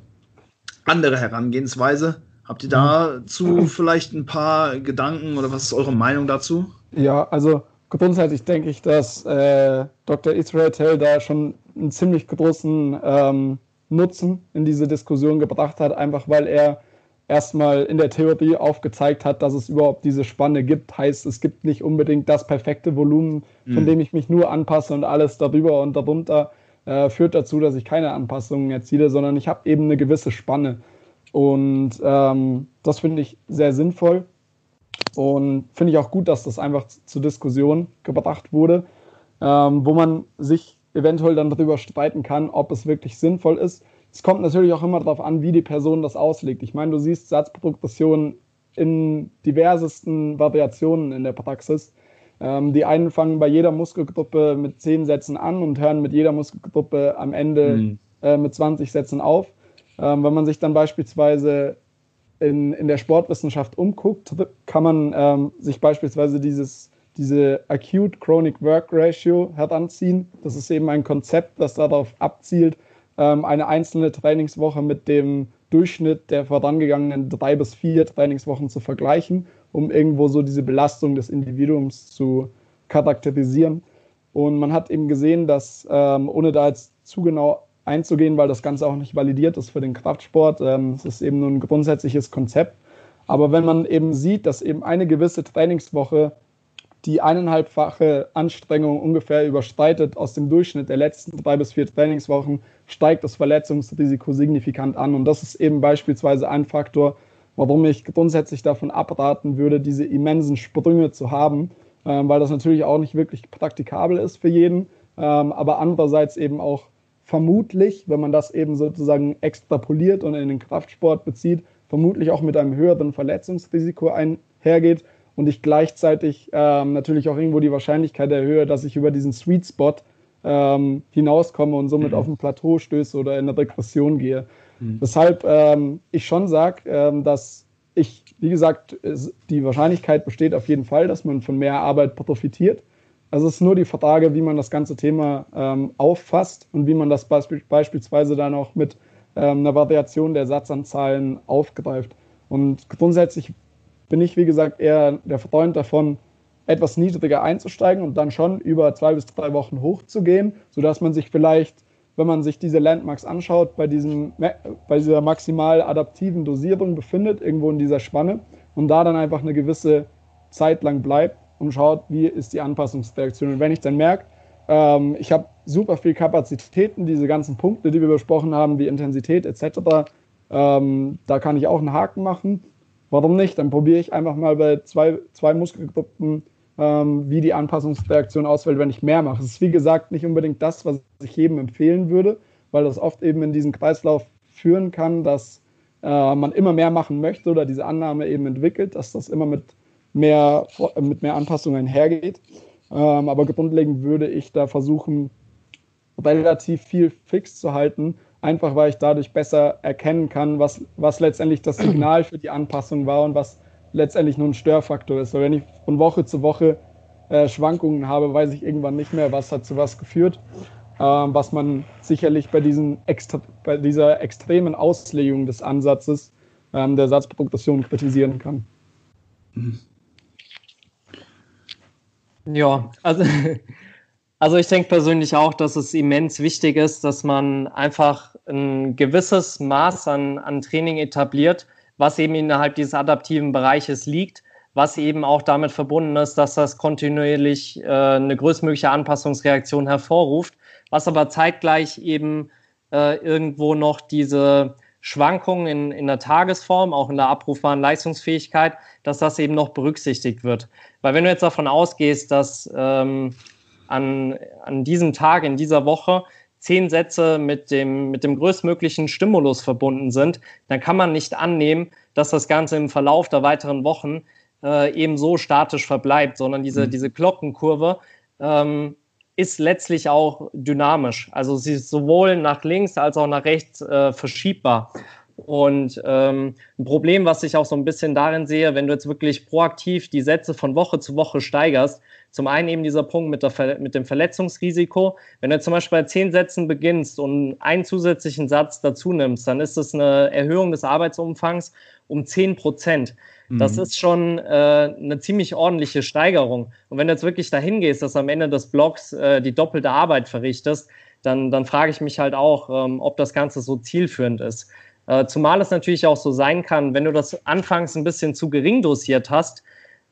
andere Herangehensweise Habt ihr dazu vielleicht ein paar Gedanken oder was ist eure Meinung dazu? Ja, also grundsätzlich denke ich, dass äh, Dr. Israel Tell da schon einen ziemlich großen ähm, Nutzen in diese Diskussion gebracht hat, einfach weil er erstmal in der Theorie aufgezeigt hat, dass es überhaupt diese Spanne gibt. Heißt, es gibt nicht unbedingt das perfekte Volumen, von mhm. dem ich mich nur anpasse und alles darüber und darunter äh, führt dazu, dass ich keine Anpassungen erziele, sondern ich habe eben eine gewisse Spanne. Und ähm, das finde ich sehr sinnvoll und finde ich auch gut, dass das einfach zur Diskussion gebracht wurde, ähm, wo man sich eventuell dann darüber streiten kann, ob es wirklich sinnvoll ist. Es kommt natürlich auch immer darauf an, wie die Person das auslegt. Ich meine, du siehst Satzprogression in diversesten Variationen in der Praxis. Ähm, die einen fangen bei jeder Muskelgruppe mit 10 Sätzen an und hören mit jeder Muskelgruppe am Ende mhm. äh, mit 20 Sätzen auf. Ähm, wenn man sich dann beispielsweise in, in der Sportwissenschaft umguckt, kann man ähm, sich beispielsweise dieses, diese Acute Chronic Work Ratio heranziehen. Das ist eben ein Konzept, das darauf abzielt, ähm, eine einzelne Trainingswoche mit dem Durchschnitt der vorangegangenen drei bis vier Trainingswochen zu vergleichen, um irgendwo so diese Belastung des Individuums zu charakterisieren. Und man hat eben gesehen, dass ähm, ohne da jetzt zu genau einzugehen, weil das Ganze auch nicht validiert ist für den Kraftsport. Ähm, es ist eben nur ein grundsätzliches Konzept. Aber wenn man eben sieht, dass eben eine gewisse Trainingswoche die eineinhalbfache Anstrengung ungefähr überschreitet aus dem Durchschnitt der letzten drei bis vier Trainingswochen, steigt das Verletzungsrisiko signifikant an. Und das ist eben beispielsweise ein Faktor, warum ich grundsätzlich davon abraten würde, diese immensen Sprünge zu haben, ähm, weil das natürlich auch nicht wirklich praktikabel ist für jeden, ähm, aber andererseits eben auch vermutlich, wenn man das eben sozusagen extrapoliert und in den Kraftsport bezieht, vermutlich auch mit einem höheren Verletzungsrisiko einhergeht und ich gleichzeitig ähm, natürlich auch irgendwo die Wahrscheinlichkeit erhöhe, dass ich über diesen Sweet Spot ähm, hinauskomme und somit mhm. auf ein Plateau stöße oder in eine Regression gehe. Mhm. Weshalb ähm, ich schon sage, ähm, dass ich, wie gesagt, die Wahrscheinlichkeit besteht auf jeden Fall, dass man von mehr Arbeit profitiert. Also es ist nur die Frage, wie man das ganze Thema ähm, auffasst und wie man das beisp beispielsweise dann auch mit ähm, einer Variation der Satzanzahlen aufgreift. Und grundsätzlich bin ich, wie gesagt, eher der Freund davon, etwas niedriger einzusteigen und dann schon über zwei bis drei Wochen hochzugehen, sodass man sich vielleicht, wenn man sich diese Landmarks anschaut, bei, diesem, bei dieser maximal adaptiven Dosierung befindet, irgendwo in dieser Spanne und da dann einfach eine gewisse Zeit lang bleibt und schaut, wie ist die Anpassungsreaktion. Und wenn ich dann merke, ähm, ich habe super viel Kapazitäten, diese ganzen Punkte, die wir besprochen haben, wie Intensität etc., ähm, da kann ich auch einen Haken machen Warum nicht? Dann probiere ich einfach mal bei zwei, zwei Muskelgruppen, ähm, wie die Anpassungsreaktion ausfällt, wenn ich mehr mache. Es ist wie gesagt nicht unbedingt das, was ich jedem empfehlen würde, weil das oft eben in diesen Kreislauf führen kann, dass äh, man immer mehr machen möchte oder diese Annahme eben entwickelt, dass das immer mit mehr, mit mehr Anpassungen einhergeht. Ähm, aber grundlegend würde ich da versuchen, relativ viel fix zu halten, einfach weil ich dadurch besser erkennen kann, was, was letztendlich das Signal für die Anpassung war und was letztendlich nur ein Störfaktor ist. Weil wenn ich von Woche zu Woche äh, Schwankungen habe, weiß ich irgendwann nicht mehr, was hat zu was geführt. Ähm, was man sicherlich bei, diesen extra, bei dieser extremen Auslegung des Ansatzes ähm, der Satzprogression kritisieren kann. Ja, also *laughs* Also ich denke persönlich auch, dass es immens wichtig ist, dass man einfach ein gewisses Maß an, an Training etabliert, was eben innerhalb dieses adaptiven Bereiches liegt, was eben auch damit verbunden ist, dass das kontinuierlich äh, eine größtmögliche Anpassungsreaktion hervorruft, was aber zeitgleich eben äh, irgendwo noch diese Schwankungen in, in der Tagesform, auch in der abrufbaren Leistungsfähigkeit, dass das eben noch berücksichtigt wird. Weil wenn du jetzt davon ausgehst, dass ähm, an, an diesem Tag, in dieser Woche zehn Sätze mit dem, mit dem größtmöglichen Stimulus verbunden sind, dann kann man nicht annehmen, dass das Ganze im Verlauf der weiteren Wochen äh, eben so statisch verbleibt, sondern diese, mhm. diese Glockenkurve ähm, ist letztlich auch dynamisch. Also sie ist sowohl nach links als auch nach rechts äh, verschiebbar. Und ähm, ein Problem, was ich auch so ein bisschen darin sehe, wenn du jetzt wirklich proaktiv die Sätze von Woche zu Woche steigerst, zum einen eben dieser Punkt mit, der, mit dem Verletzungsrisiko. Wenn du zum Beispiel bei zehn Sätzen beginnst und einen zusätzlichen Satz dazu nimmst, dann ist das eine Erhöhung des Arbeitsumfangs um zehn Prozent. Das mhm. ist schon äh, eine ziemlich ordentliche Steigerung. Und wenn du jetzt wirklich dahin gehst, dass am Ende des Blogs äh, die doppelte Arbeit verrichtest, dann, dann frage ich mich halt auch, ähm, ob das Ganze so zielführend ist. Äh, zumal es natürlich auch so sein kann, wenn du das anfangs ein bisschen zu gering dosiert hast,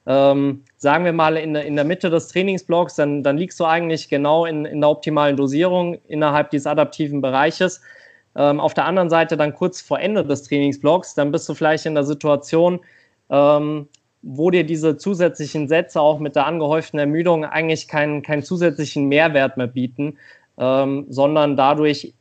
ähm, sagen wir mal in, in der Mitte des Trainingsblocks, dann, dann liegst du eigentlich genau in, in der optimalen Dosierung innerhalb dieses adaptiven Bereiches. Ähm, auf der anderen Seite dann kurz vor Ende des Trainingsblocks, dann bist du vielleicht in der Situation, ähm, wo dir diese zusätzlichen Sätze auch mit der angehäuften Ermüdung eigentlich keinen, keinen zusätzlichen Mehrwert mehr bieten, ähm, sondern dadurch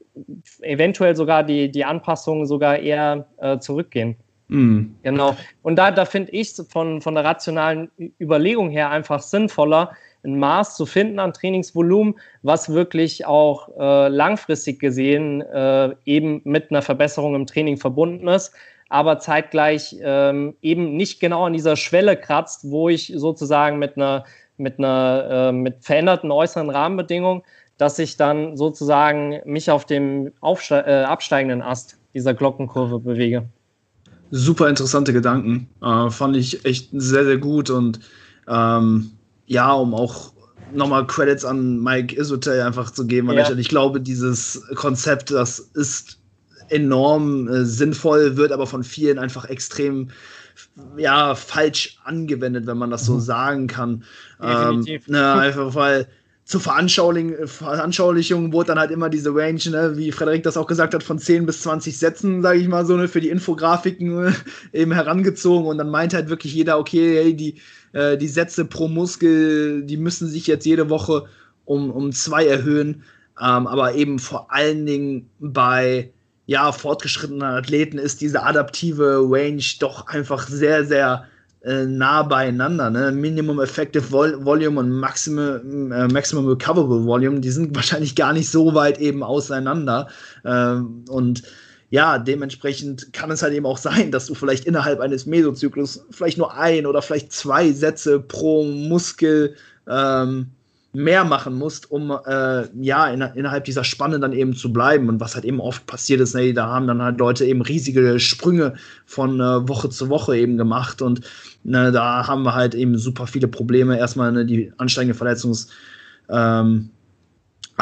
eventuell sogar die, die Anpassungen sogar eher äh, zurückgehen. Mhm. Genau. Und da, da finde ich von, von der rationalen Überlegung her einfach sinnvoller, ein Maß zu finden an Trainingsvolumen, was wirklich auch äh, langfristig gesehen äh, eben mit einer Verbesserung im Training verbunden ist, aber zeitgleich ähm, eben nicht genau an dieser Schwelle kratzt, wo ich sozusagen mit einer mit einer äh, mit veränderten äußeren Rahmenbedingungen, dass ich dann sozusagen mich auf dem Aufste äh, absteigenden Ast dieser Glockenkurve bewege super interessante Gedanken. Äh, fand ich echt sehr, sehr gut. Und ähm, ja, um auch nochmal Credits an Mike Isotel einfach zu geben, weil ja. ich, glaube, dieses Konzept, das ist enorm äh, sinnvoll, wird aber von vielen einfach extrem ja falsch angewendet, wenn man das so mhm. sagen kann. Ähm, ne, einfach weil zur Veranschaulichung, Veranschaulichung wurde dann halt immer diese Range, ne, wie Frederik das auch gesagt hat, von 10 bis 20 Sätzen, sage ich mal so, ne, für die Infografiken äh, *laughs* eben herangezogen. Und dann meint halt wirklich jeder, okay, hey, die, äh, die Sätze pro Muskel, die müssen sich jetzt jede Woche um, um zwei erhöhen, ähm, aber eben vor allen Dingen bei ja, fortgeschrittenen Athleten ist diese adaptive Range doch einfach sehr, sehr äh, nah beieinander. Ne? Minimum Effective Vol Volume und Maximum, äh, Maximum Recoverable Volume, die sind *laughs* wahrscheinlich gar nicht so weit eben auseinander. Ähm, und ja, dementsprechend kann es halt eben auch sein, dass du vielleicht innerhalb eines Mesozyklus vielleicht nur ein oder vielleicht zwei Sätze pro Muskel ähm, mehr machen musst, um äh, ja in, innerhalb dieser Spanne dann eben zu bleiben. Und was halt eben oft passiert ist, ne, da haben dann halt Leute eben riesige Sprünge von äh, Woche zu Woche eben gemacht. Und ne, da haben wir halt eben super viele Probleme. Erstmal ne, die ansteigende Verletzungs- ähm,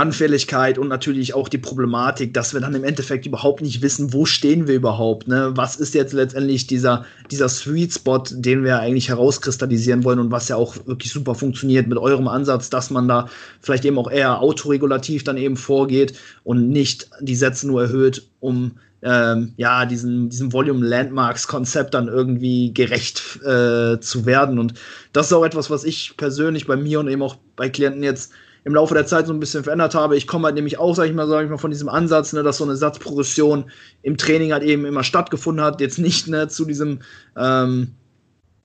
Anfälligkeit und natürlich auch die Problematik, dass wir dann im Endeffekt überhaupt nicht wissen, wo stehen wir überhaupt. Ne? Was ist jetzt letztendlich dieser, dieser Sweet Spot, den wir eigentlich herauskristallisieren wollen und was ja auch wirklich super funktioniert mit eurem Ansatz, dass man da vielleicht eben auch eher autoregulativ dann eben vorgeht und nicht die Sätze nur erhöht, um ähm, ja, diesem, diesem Volume Landmarks Konzept dann irgendwie gerecht äh, zu werden. Und das ist auch etwas, was ich persönlich bei mir und eben auch bei Klienten jetzt im Laufe der Zeit so ein bisschen verändert habe. Ich komme halt nämlich auch, sag ich mal, sag ich mal, von diesem Ansatz, ne, dass so eine Satzprogression im Training halt eben immer stattgefunden hat. Jetzt nicht ne, zu diesem ähm,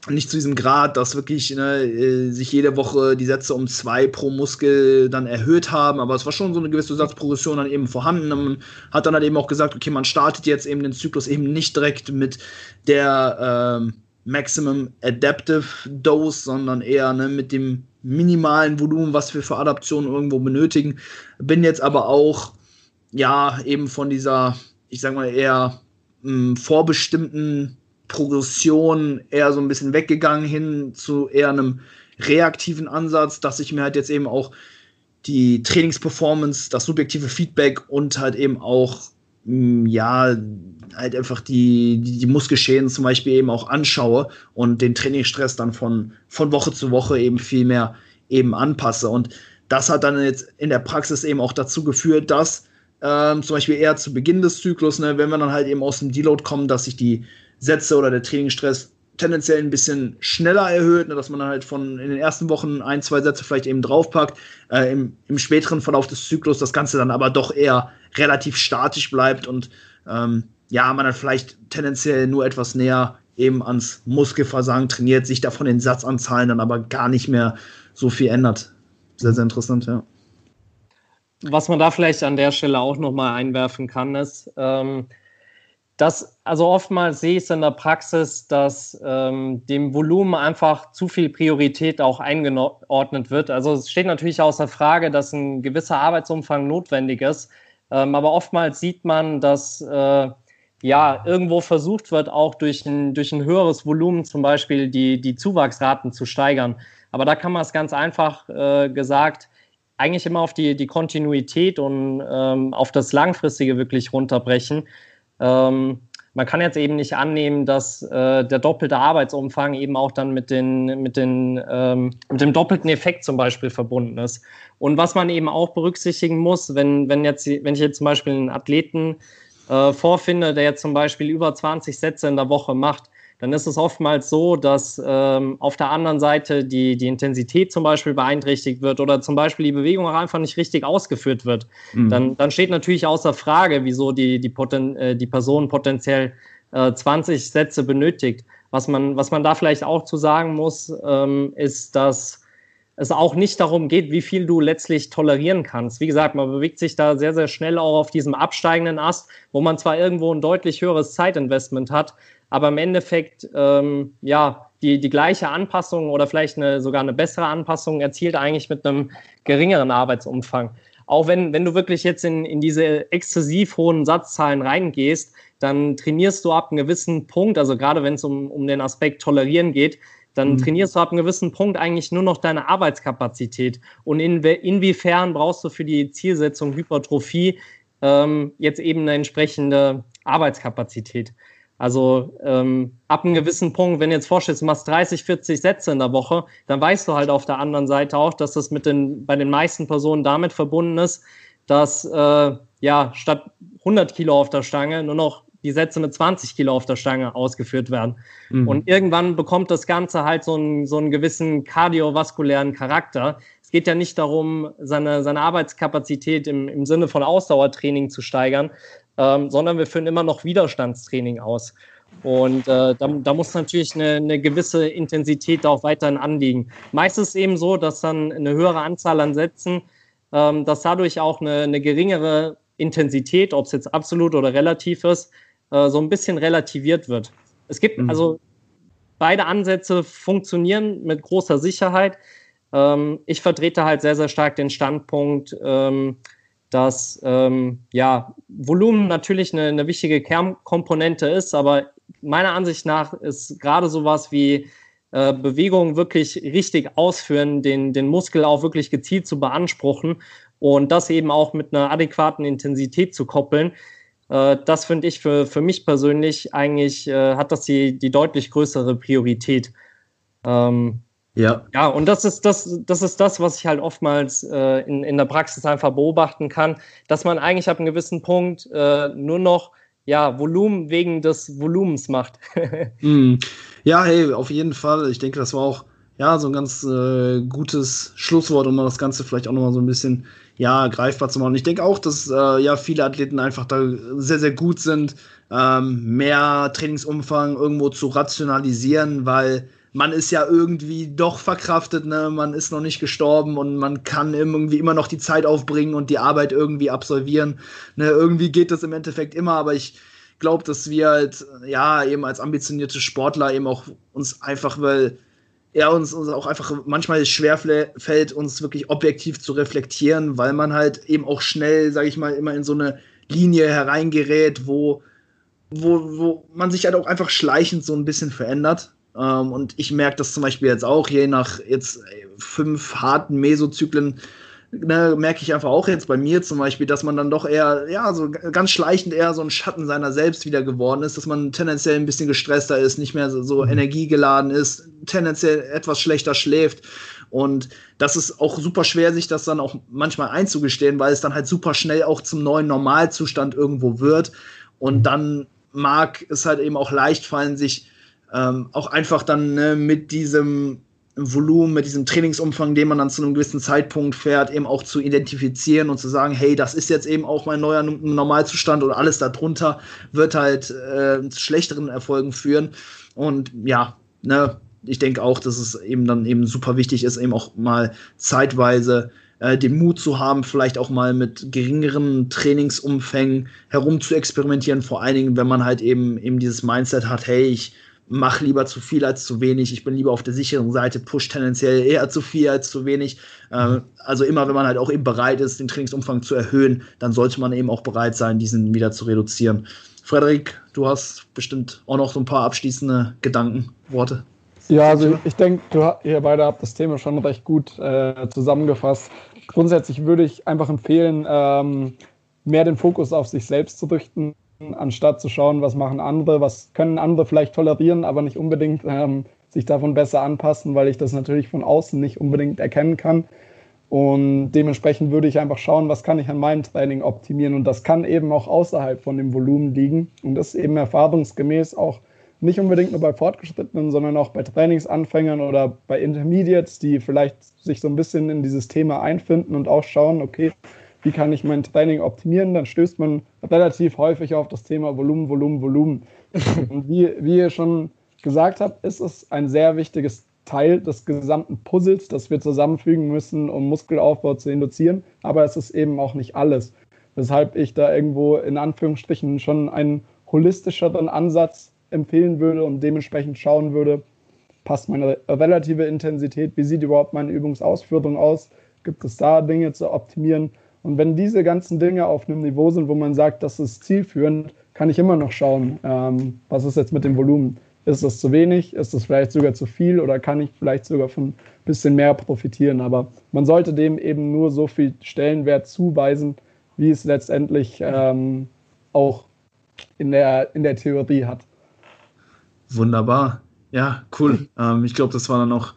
nicht zu diesem Grad, dass wirklich ne, äh, sich jede Woche die Sätze um zwei pro Muskel dann erhöht haben, aber es war schon so eine gewisse Satzprogression dann eben vorhanden. Man hat dann halt eben auch gesagt, okay, man startet jetzt eben den Zyklus eben nicht direkt mit der ähm, Maximum Adaptive Dose, sondern eher ne, mit dem minimalen Volumen, was wir für Adaptionen irgendwo benötigen. Bin jetzt aber auch, ja, eben von dieser, ich sag mal, eher mh, hm, vorbestimmten Progression eher so ein bisschen weggegangen hin zu eher einem reaktiven Ansatz, dass ich mir halt jetzt eben auch die Trainingsperformance, das subjektive Feedback und halt eben auch, ja, halt einfach die, die, die Muskelschäden zum Beispiel eben auch anschaue und den Trainingsstress dann von, von Woche zu Woche eben viel mehr eben anpasse. Und das hat dann jetzt in der Praxis eben auch dazu geführt, dass ähm, zum Beispiel eher zu Beginn des Zyklus, ne, wenn wir dann halt eben aus dem Deload kommen, dass sich die Sätze oder der Trainingsstress tendenziell ein bisschen schneller erhöht, ne, dass man dann halt von in den ersten Wochen ein, zwei Sätze vielleicht eben draufpackt, äh, im, im späteren Verlauf des Zyklus das Ganze dann aber doch eher relativ statisch bleibt und ähm, ja, man dann vielleicht tendenziell nur etwas näher eben ans Muskelversagen trainiert, sich davon den Satzanzahlen dann aber gar nicht mehr so viel ändert. Sehr, sehr interessant, ja. Was man da vielleicht an der Stelle auch nochmal einwerfen kann, ist, ähm, dass, also oftmals sehe ich es in der Praxis, dass ähm, dem Volumen einfach zu viel Priorität auch eingeordnet wird. Also es steht natürlich außer Frage, dass ein gewisser Arbeitsumfang notwendig ist. Ähm, aber oftmals sieht man, dass äh, ja, irgendwo versucht wird, auch durch ein, durch ein höheres Volumen zum Beispiel die, die Zuwachsraten zu steigern. Aber da kann man es ganz einfach äh, gesagt eigentlich immer auf die, die Kontinuität und ähm, auf das Langfristige wirklich runterbrechen. Ähm, man kann jetzt eben nicht annehmen, dass äh, der doppelte Arbeitsumfang eben auch dann mit, den, mit, den, ähm, mit dem doppelten Effekt zum Beispiel verbunden ist. Und was man eben auch berücksichtigen muss, wenn, wenn, jetzt, wenn ich jetzt zum Beispiel einen Athleten äh, vorfinde, der jetzt zum Beispiel über 20 Sätze in der Woche macht, dann ist es oftmals so, dass ähm, auf der anderen Seite die, die Intensität zum Beispiel beeinträchtigt wird oder zum Beispiel die Bewegung auch einfach nicht richtig ausgeführt wird. Mhm. Dann, dann steht natürlich außer Frage, wieso die, die, Poten äh, die Person potenziell äh, 20 Sätze benötigt. Was man, was man da vielleicht auch zu sagen muss, ähm, ist, dass es auch nicht darum geht, wie viel du letztlich tolerieren kannst. Wie gesagt, man bewegt sich da sehr, sehr schnell auch auf diesem absteigenden Ast, wo man zwar irgendwo ein deutlich höheres Zeitinvestment hat, aber im Endeffekt ähm, ja die, die gleiche Anpassung oder vielleicht eine, sogar eine bessere Anpassung erzielt eigentlich mit einem geringeren Arbeitsumfang. Auch wenn, wenn du wirklich jetzt in, in diese exzessiv hohen Satzzahlen reingehst, dann trainierst du ab einem gewissen Punkt, also gerade wenn es um, um den Aspekt Tolerieren geht, dann mhm. trainierst du ab einem gewissen Punkt eigentlich nur noch deine Arbeitskapazität. Und in, inwiefern brauchst du für die Zielsetzung Hypertrophie ähm, jetzt eben eine entsprechende Arbeitskapazität? Also ähm, ab einem gewissen Punkt, wenn du jetzt vorstellst, du machst 30, 40 Sätze in der Woche, dann weißt du halt auf der anderen Seite auch, dass das mit den, bei den meisten Personen damit verbunden ist, dass äh, ja statt 100 Kilo auf der Stange nur noch die Sätze mit 20 Kilo auf der Stange ausgeführt werden. Mhm. Und irgendwann bekommt das Ganze halt so einen, so einen gewissen kardiovaskulären Charakter. Es geht ja nicht darum, seine, seine Arbeitskapazität im, im Sinne von Ausdauertraining zu steigern, ähm, sondern wir führen immer noch Widerstandstraining aus. Und äh, da, da, muss natürlich eine, eine, gewisse Intensität auch weiterhin anliegen. Meistens ist es eben so, dass dann eine höhere Anzahl an Sätzen, ähm, dass dadurch auch eine, eine geringere Intensität, ob es jetzt absolut oder relativ ist, äh, so ein bisschen relativiert wird. Es gibt mhm. also beide Ansätze funktionieren mit großer Sicherheit. Ähm, ich vertrete halt sehr, sehr stark den Standpunkt, ähm, dass ähm, ja, Volumen natürlich eine, eine, wichtige Kernkomponente ist, aber meiner Ansicht nach ist gerade sowas wie äh, Bewegung wirklich richtig ausführen, den, den Muskel auch wirklich gezielt zu beanspruchen und das eben auch mit einer adäquaten Intensität zu koppeln. Äh, das finde ich für, für mich persönlich eigentlich, äh, hat das die, die deutlich größere Priorität. Ähm, ja. Ja, und das ist das, das ist das, was ich halt oftmals äh, in, in der Praxis einfach beobachten kann, dass man eigentlich ab einem gewissen Punkt äh, nur noch ja, Volumen wegen des Volumens macht. mm. *laughs* Ja, hey, auf jeden Fall. Ich denke, das war auch ja so ein ganz äh, gutes Schlusswort, um das Ganze vielleicht auch nochmal so ein bisschen ja, greifbar zu machen. Ich denke auch, dass äh, ja viele Athleten einfach da sehr, sehr gut sind, ähm, mehr Trainingsumfang irgendwo zu rationalisieren, weil man ist ja irgendwie doch verkraftet, ne? Man ist noch nicht gestorben und man kann irgendwie immer noch die Zeit aufbringen und die Arbeit irgendwie absolvieren. Ne? Irgendwie geht das im Endeffekt immer, aber ich glaube, dass wir halt, ja, eben als ambitionierte Sportler eben auch uns einfach, weil er uns, uns auch einfach manchmal schwer fällt, uns wirklich objektiv zu reflektieren, weil man halt eben auch schnell, sage ich mal, immer in so eine Linie hereingerät, wo, wo, wo man sich halt auch einfach schleichend so ein bisschen verändert. Ähm, und ich merke das zum Beispiel jetzt auch, je nach jetzt fünf harten Mesozyklen, ne, merke ich einfach auch jetzt bei mir zum Beispiel, dass man dann doch eher, ja, so ganz schleichend eher so ein Schatten seiner selbst wieder geworden ist, dass man tendenziell ein bisschen gestresster ist, nicht mehr so, so mhm. energiegeladen ist, tendenziell etwas schlechter schläft. Und das ist auch super schwer, sich das dann auch manchmal einzugestehen, weil es dann halt super schnell auch zum neuen Normalzustand irgendwo wird. Und dann mag es halt eben auch leicht fallen, sich ähm, auch einfach dann ne, mit diesem Volumen, mit diesem Trainingsumfang, den man dann zu einem gewissen Zeitpunkt fährt, eben auch zu identifizieren und zu sagen, hey, das ist jetzt eben auch mein neuer Normalzustand oder alles darunter wird halt äh, zu schlechteren Erfolgen führen. Und ja, ne, ich denke auch, dass es eben dann eben super wichtig ist, eben auch mal zeitweise äh, den Mut zu haben, vielleicht auch mal mit geringeren Trainingsumfängen herum zu experimentieren, vor allen Dingen, wenn man halt eben eben dieses Mindset hat, hey, ich mach lieber zu viel als zu wenig. Ich bin lieber auf der sicheren Seite, push tendenziell eher zu viel als zu wenig. Äh, also immer, wenn man halt auch eben bereit ist, den Trainingsumfang zu erhöhen, dann sollte man eben auch bereit sein, diesen wieder zu reduzieren. Frederik, du hast bestimmt auch noch so ein paar abschließende Gedanken, Worte. Ja, also ich denke, ihr beide habt das Thema schon recht gut äh, zusammengefasst. Grundsätzlich würde ich einfach empfehlen, ähm, mehr den Fokus auf sich selbst zu richten anstatt zu schauen, was machen andere, was können andere vielleicht tolerieren, aber nicht unbedingt ähm, sich davon besser anpassen, weil ich das natürlich von außen nicht unbedingt erkennen kann. Und dementsprechend würde ich einfach schauen, was kann ich an meinem Training optimieren. Und das kann eben auch außerhalb von dem Volumen liegen. Und das ist eben erfahrungsgemäß auch nicht unbedingt nur bei Fortgeschrittenen, sondern auch bei Trainingsanfängern oder bei Intermediates, die vielleicht sich so ein bisschen in dieses Thema einfinden und auch schauen, okay, wie kann ich mein Training optimieren, dann stößt man relativ häufig auf das Thema Volumen, Volumen, Volumen. *laughs* Und wie, wie ihr schon gesagt habt, ist es ein sehr wichtiges Teil des gesamten Puzzles, das wir zusammenfügen müssen, um Muskelaufbau zu induzieren. Aber es ist eben auch nicht alles. Weshalb ich da irgendwo in Anführungsstrichen schon einen holistischeren Ansatz empfehlen würde und dementsprechend schauen würde, passt meine relative Intensität, wie sieht überhaupt meine Übungsausführung aus, gibt es da Dinge zu optimieren und wenn diese ganzen Dinge auf einem Niveau sind, wo man sagt, das ist zielführend, kann ich immer noch schauen, ähm, was ist jetzt mit dem Volumen. Ist das zu wenig? Ist das vielleicht sogar zu viel? Oder kann ich vielleicht sogar von ein bisschen mehr profitieren? Aber man sollte dem eben nur so viel Stellenwert zuweisen, wie es letztendlich ähm, auch in der, in der Theorie hat. Wunderbar. Ja, cool. ähm, ich glaube, das war dann auch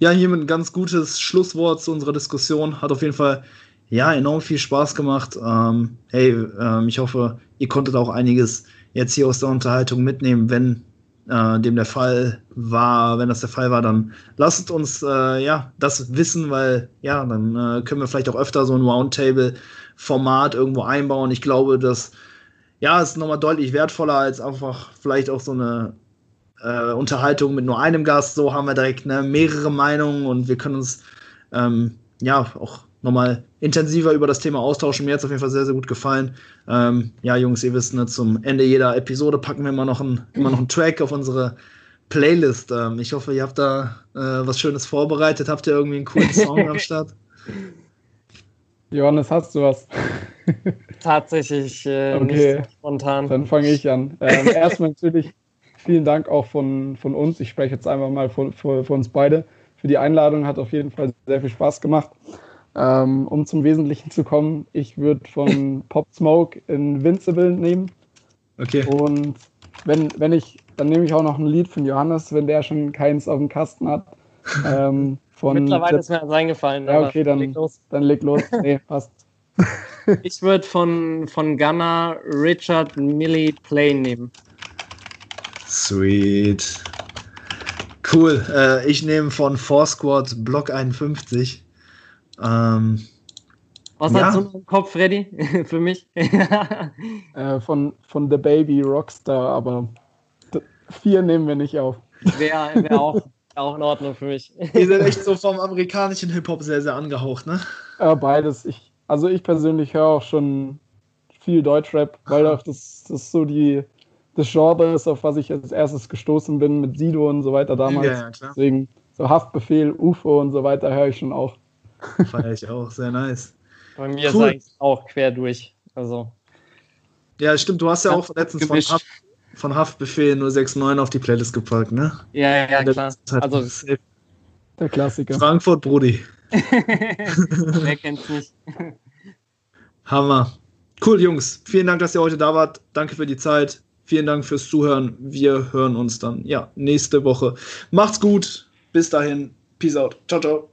ja hiermit ein ganz gutes Schlusswort zu unserer Diskussion. Hat auf jeden Fall ja enorm viel Spaß gemacht. Ähm, hey, ähm, ich hoffe, ihr konntet auch einiges jetzt hier aus der Unterhaltung mitnehmen. Wenn äh, dem der Fall war, wenn das der Fall war, dann lasst uns äh, ja das wissen, weil ja, dann äh, können wir vielleicht auch öfter so ein Roundtable-Format irgendwo einbauen. Ich glaube, dass ja, ist nochmal deutlich wertvoller als einfach vielleicht auch so eine äh, Unterhaltung mit nur einem Gast. So haben wir direkt ne, mehrere Meinungen und wir können uns ähm, ja auch nochmal intensiver über das Thema austauschen. Mir hat es auf jeden Fall sehr, sehr gut gefallen. Ähm, ja, Jungs, ihr wisst, ne, zum Ende jeder Episode packen wir immer noch, ein, immer noch einen Track auf unsere Playlist. Ähm, ich hoffe, ihr habt da äh, was Schönes vorbereitet. Habt ihr irgendwie einen coolen Song am *laughs* Start? Johannes, hast du was? *laughs* Tatsächlich äh, okay. nicht spontan. Dann fange ich an. Ähm, *laughs* erstmal natürlich vielen Dank auch von, von uns. Ich spreche jetzt einfach mal für, für, für uns beide. Für die Einladung hat auf jeden Fall sehr viel Spaß gemacht. Ähm, um zum Wesentlichen zu kommen, ich würde von *laughs* Pop Smoke Invincible nehmen. Okay. Und wenn, wenn ich, dann nehme ich auch noch ein Lied von Johannes, wenn der schon keins auf dem Kasten hat. Ähm, von Mittlerweile ist mir das eingefallen. Ja, okay, dann leg los. Dann leg los. *laughs* Nee, passt. ich würde von, von Gunnar Richard Millie Plain nehmen. Sweet. Cool. Äh, ich nehme von Four Squad Block 51. Ähm, Was ja. hast du im Kopf, Freddy? *laughs* Für mich? *laughs* äh, von, von The Baby Rockstar, aber vier nehmen wir nicht auf. Wäre wär auch, auch in Ordnung für mich. *laughs* Ihr seid echt so vom amerikanischen Hip-Hop sehr, sehr angehaucht, ne? Ja, beides. Ich, also ich persönlich höre auch schon viel Deutschrap, weil auch das, das so die das Genre ist, auf was ich als erstes gestoßen bin mit Sido und so weiter damals. Ja, ja, klar. Deswegen so Haftbefehl, UFO und so weiter höre ich schon auch. *laughs* Feier ich auch, sehr nice. Bei mir Cool. ist eigentlich auch quer durch. Also, Ja, stimmt, du hast ja auch letztens von. Haft, von Haftbefehl 069 auf die Playlist gepackt, ne? ja, ja, der klar. Zeit. Also, *laughs* Der Klassiker. Frankfurt, Brudi. *laughs* wer kennt's nicht? Hammer. Cool, Jungs. Vielen Dank, dass ihr heute da wart. Danke für die Zeit. Vielen Dank fürs Zuhören. Wir hören uns dann ja nächste Woche. Macht's gut. Bis dahin. Peace out. Ciao, ciao.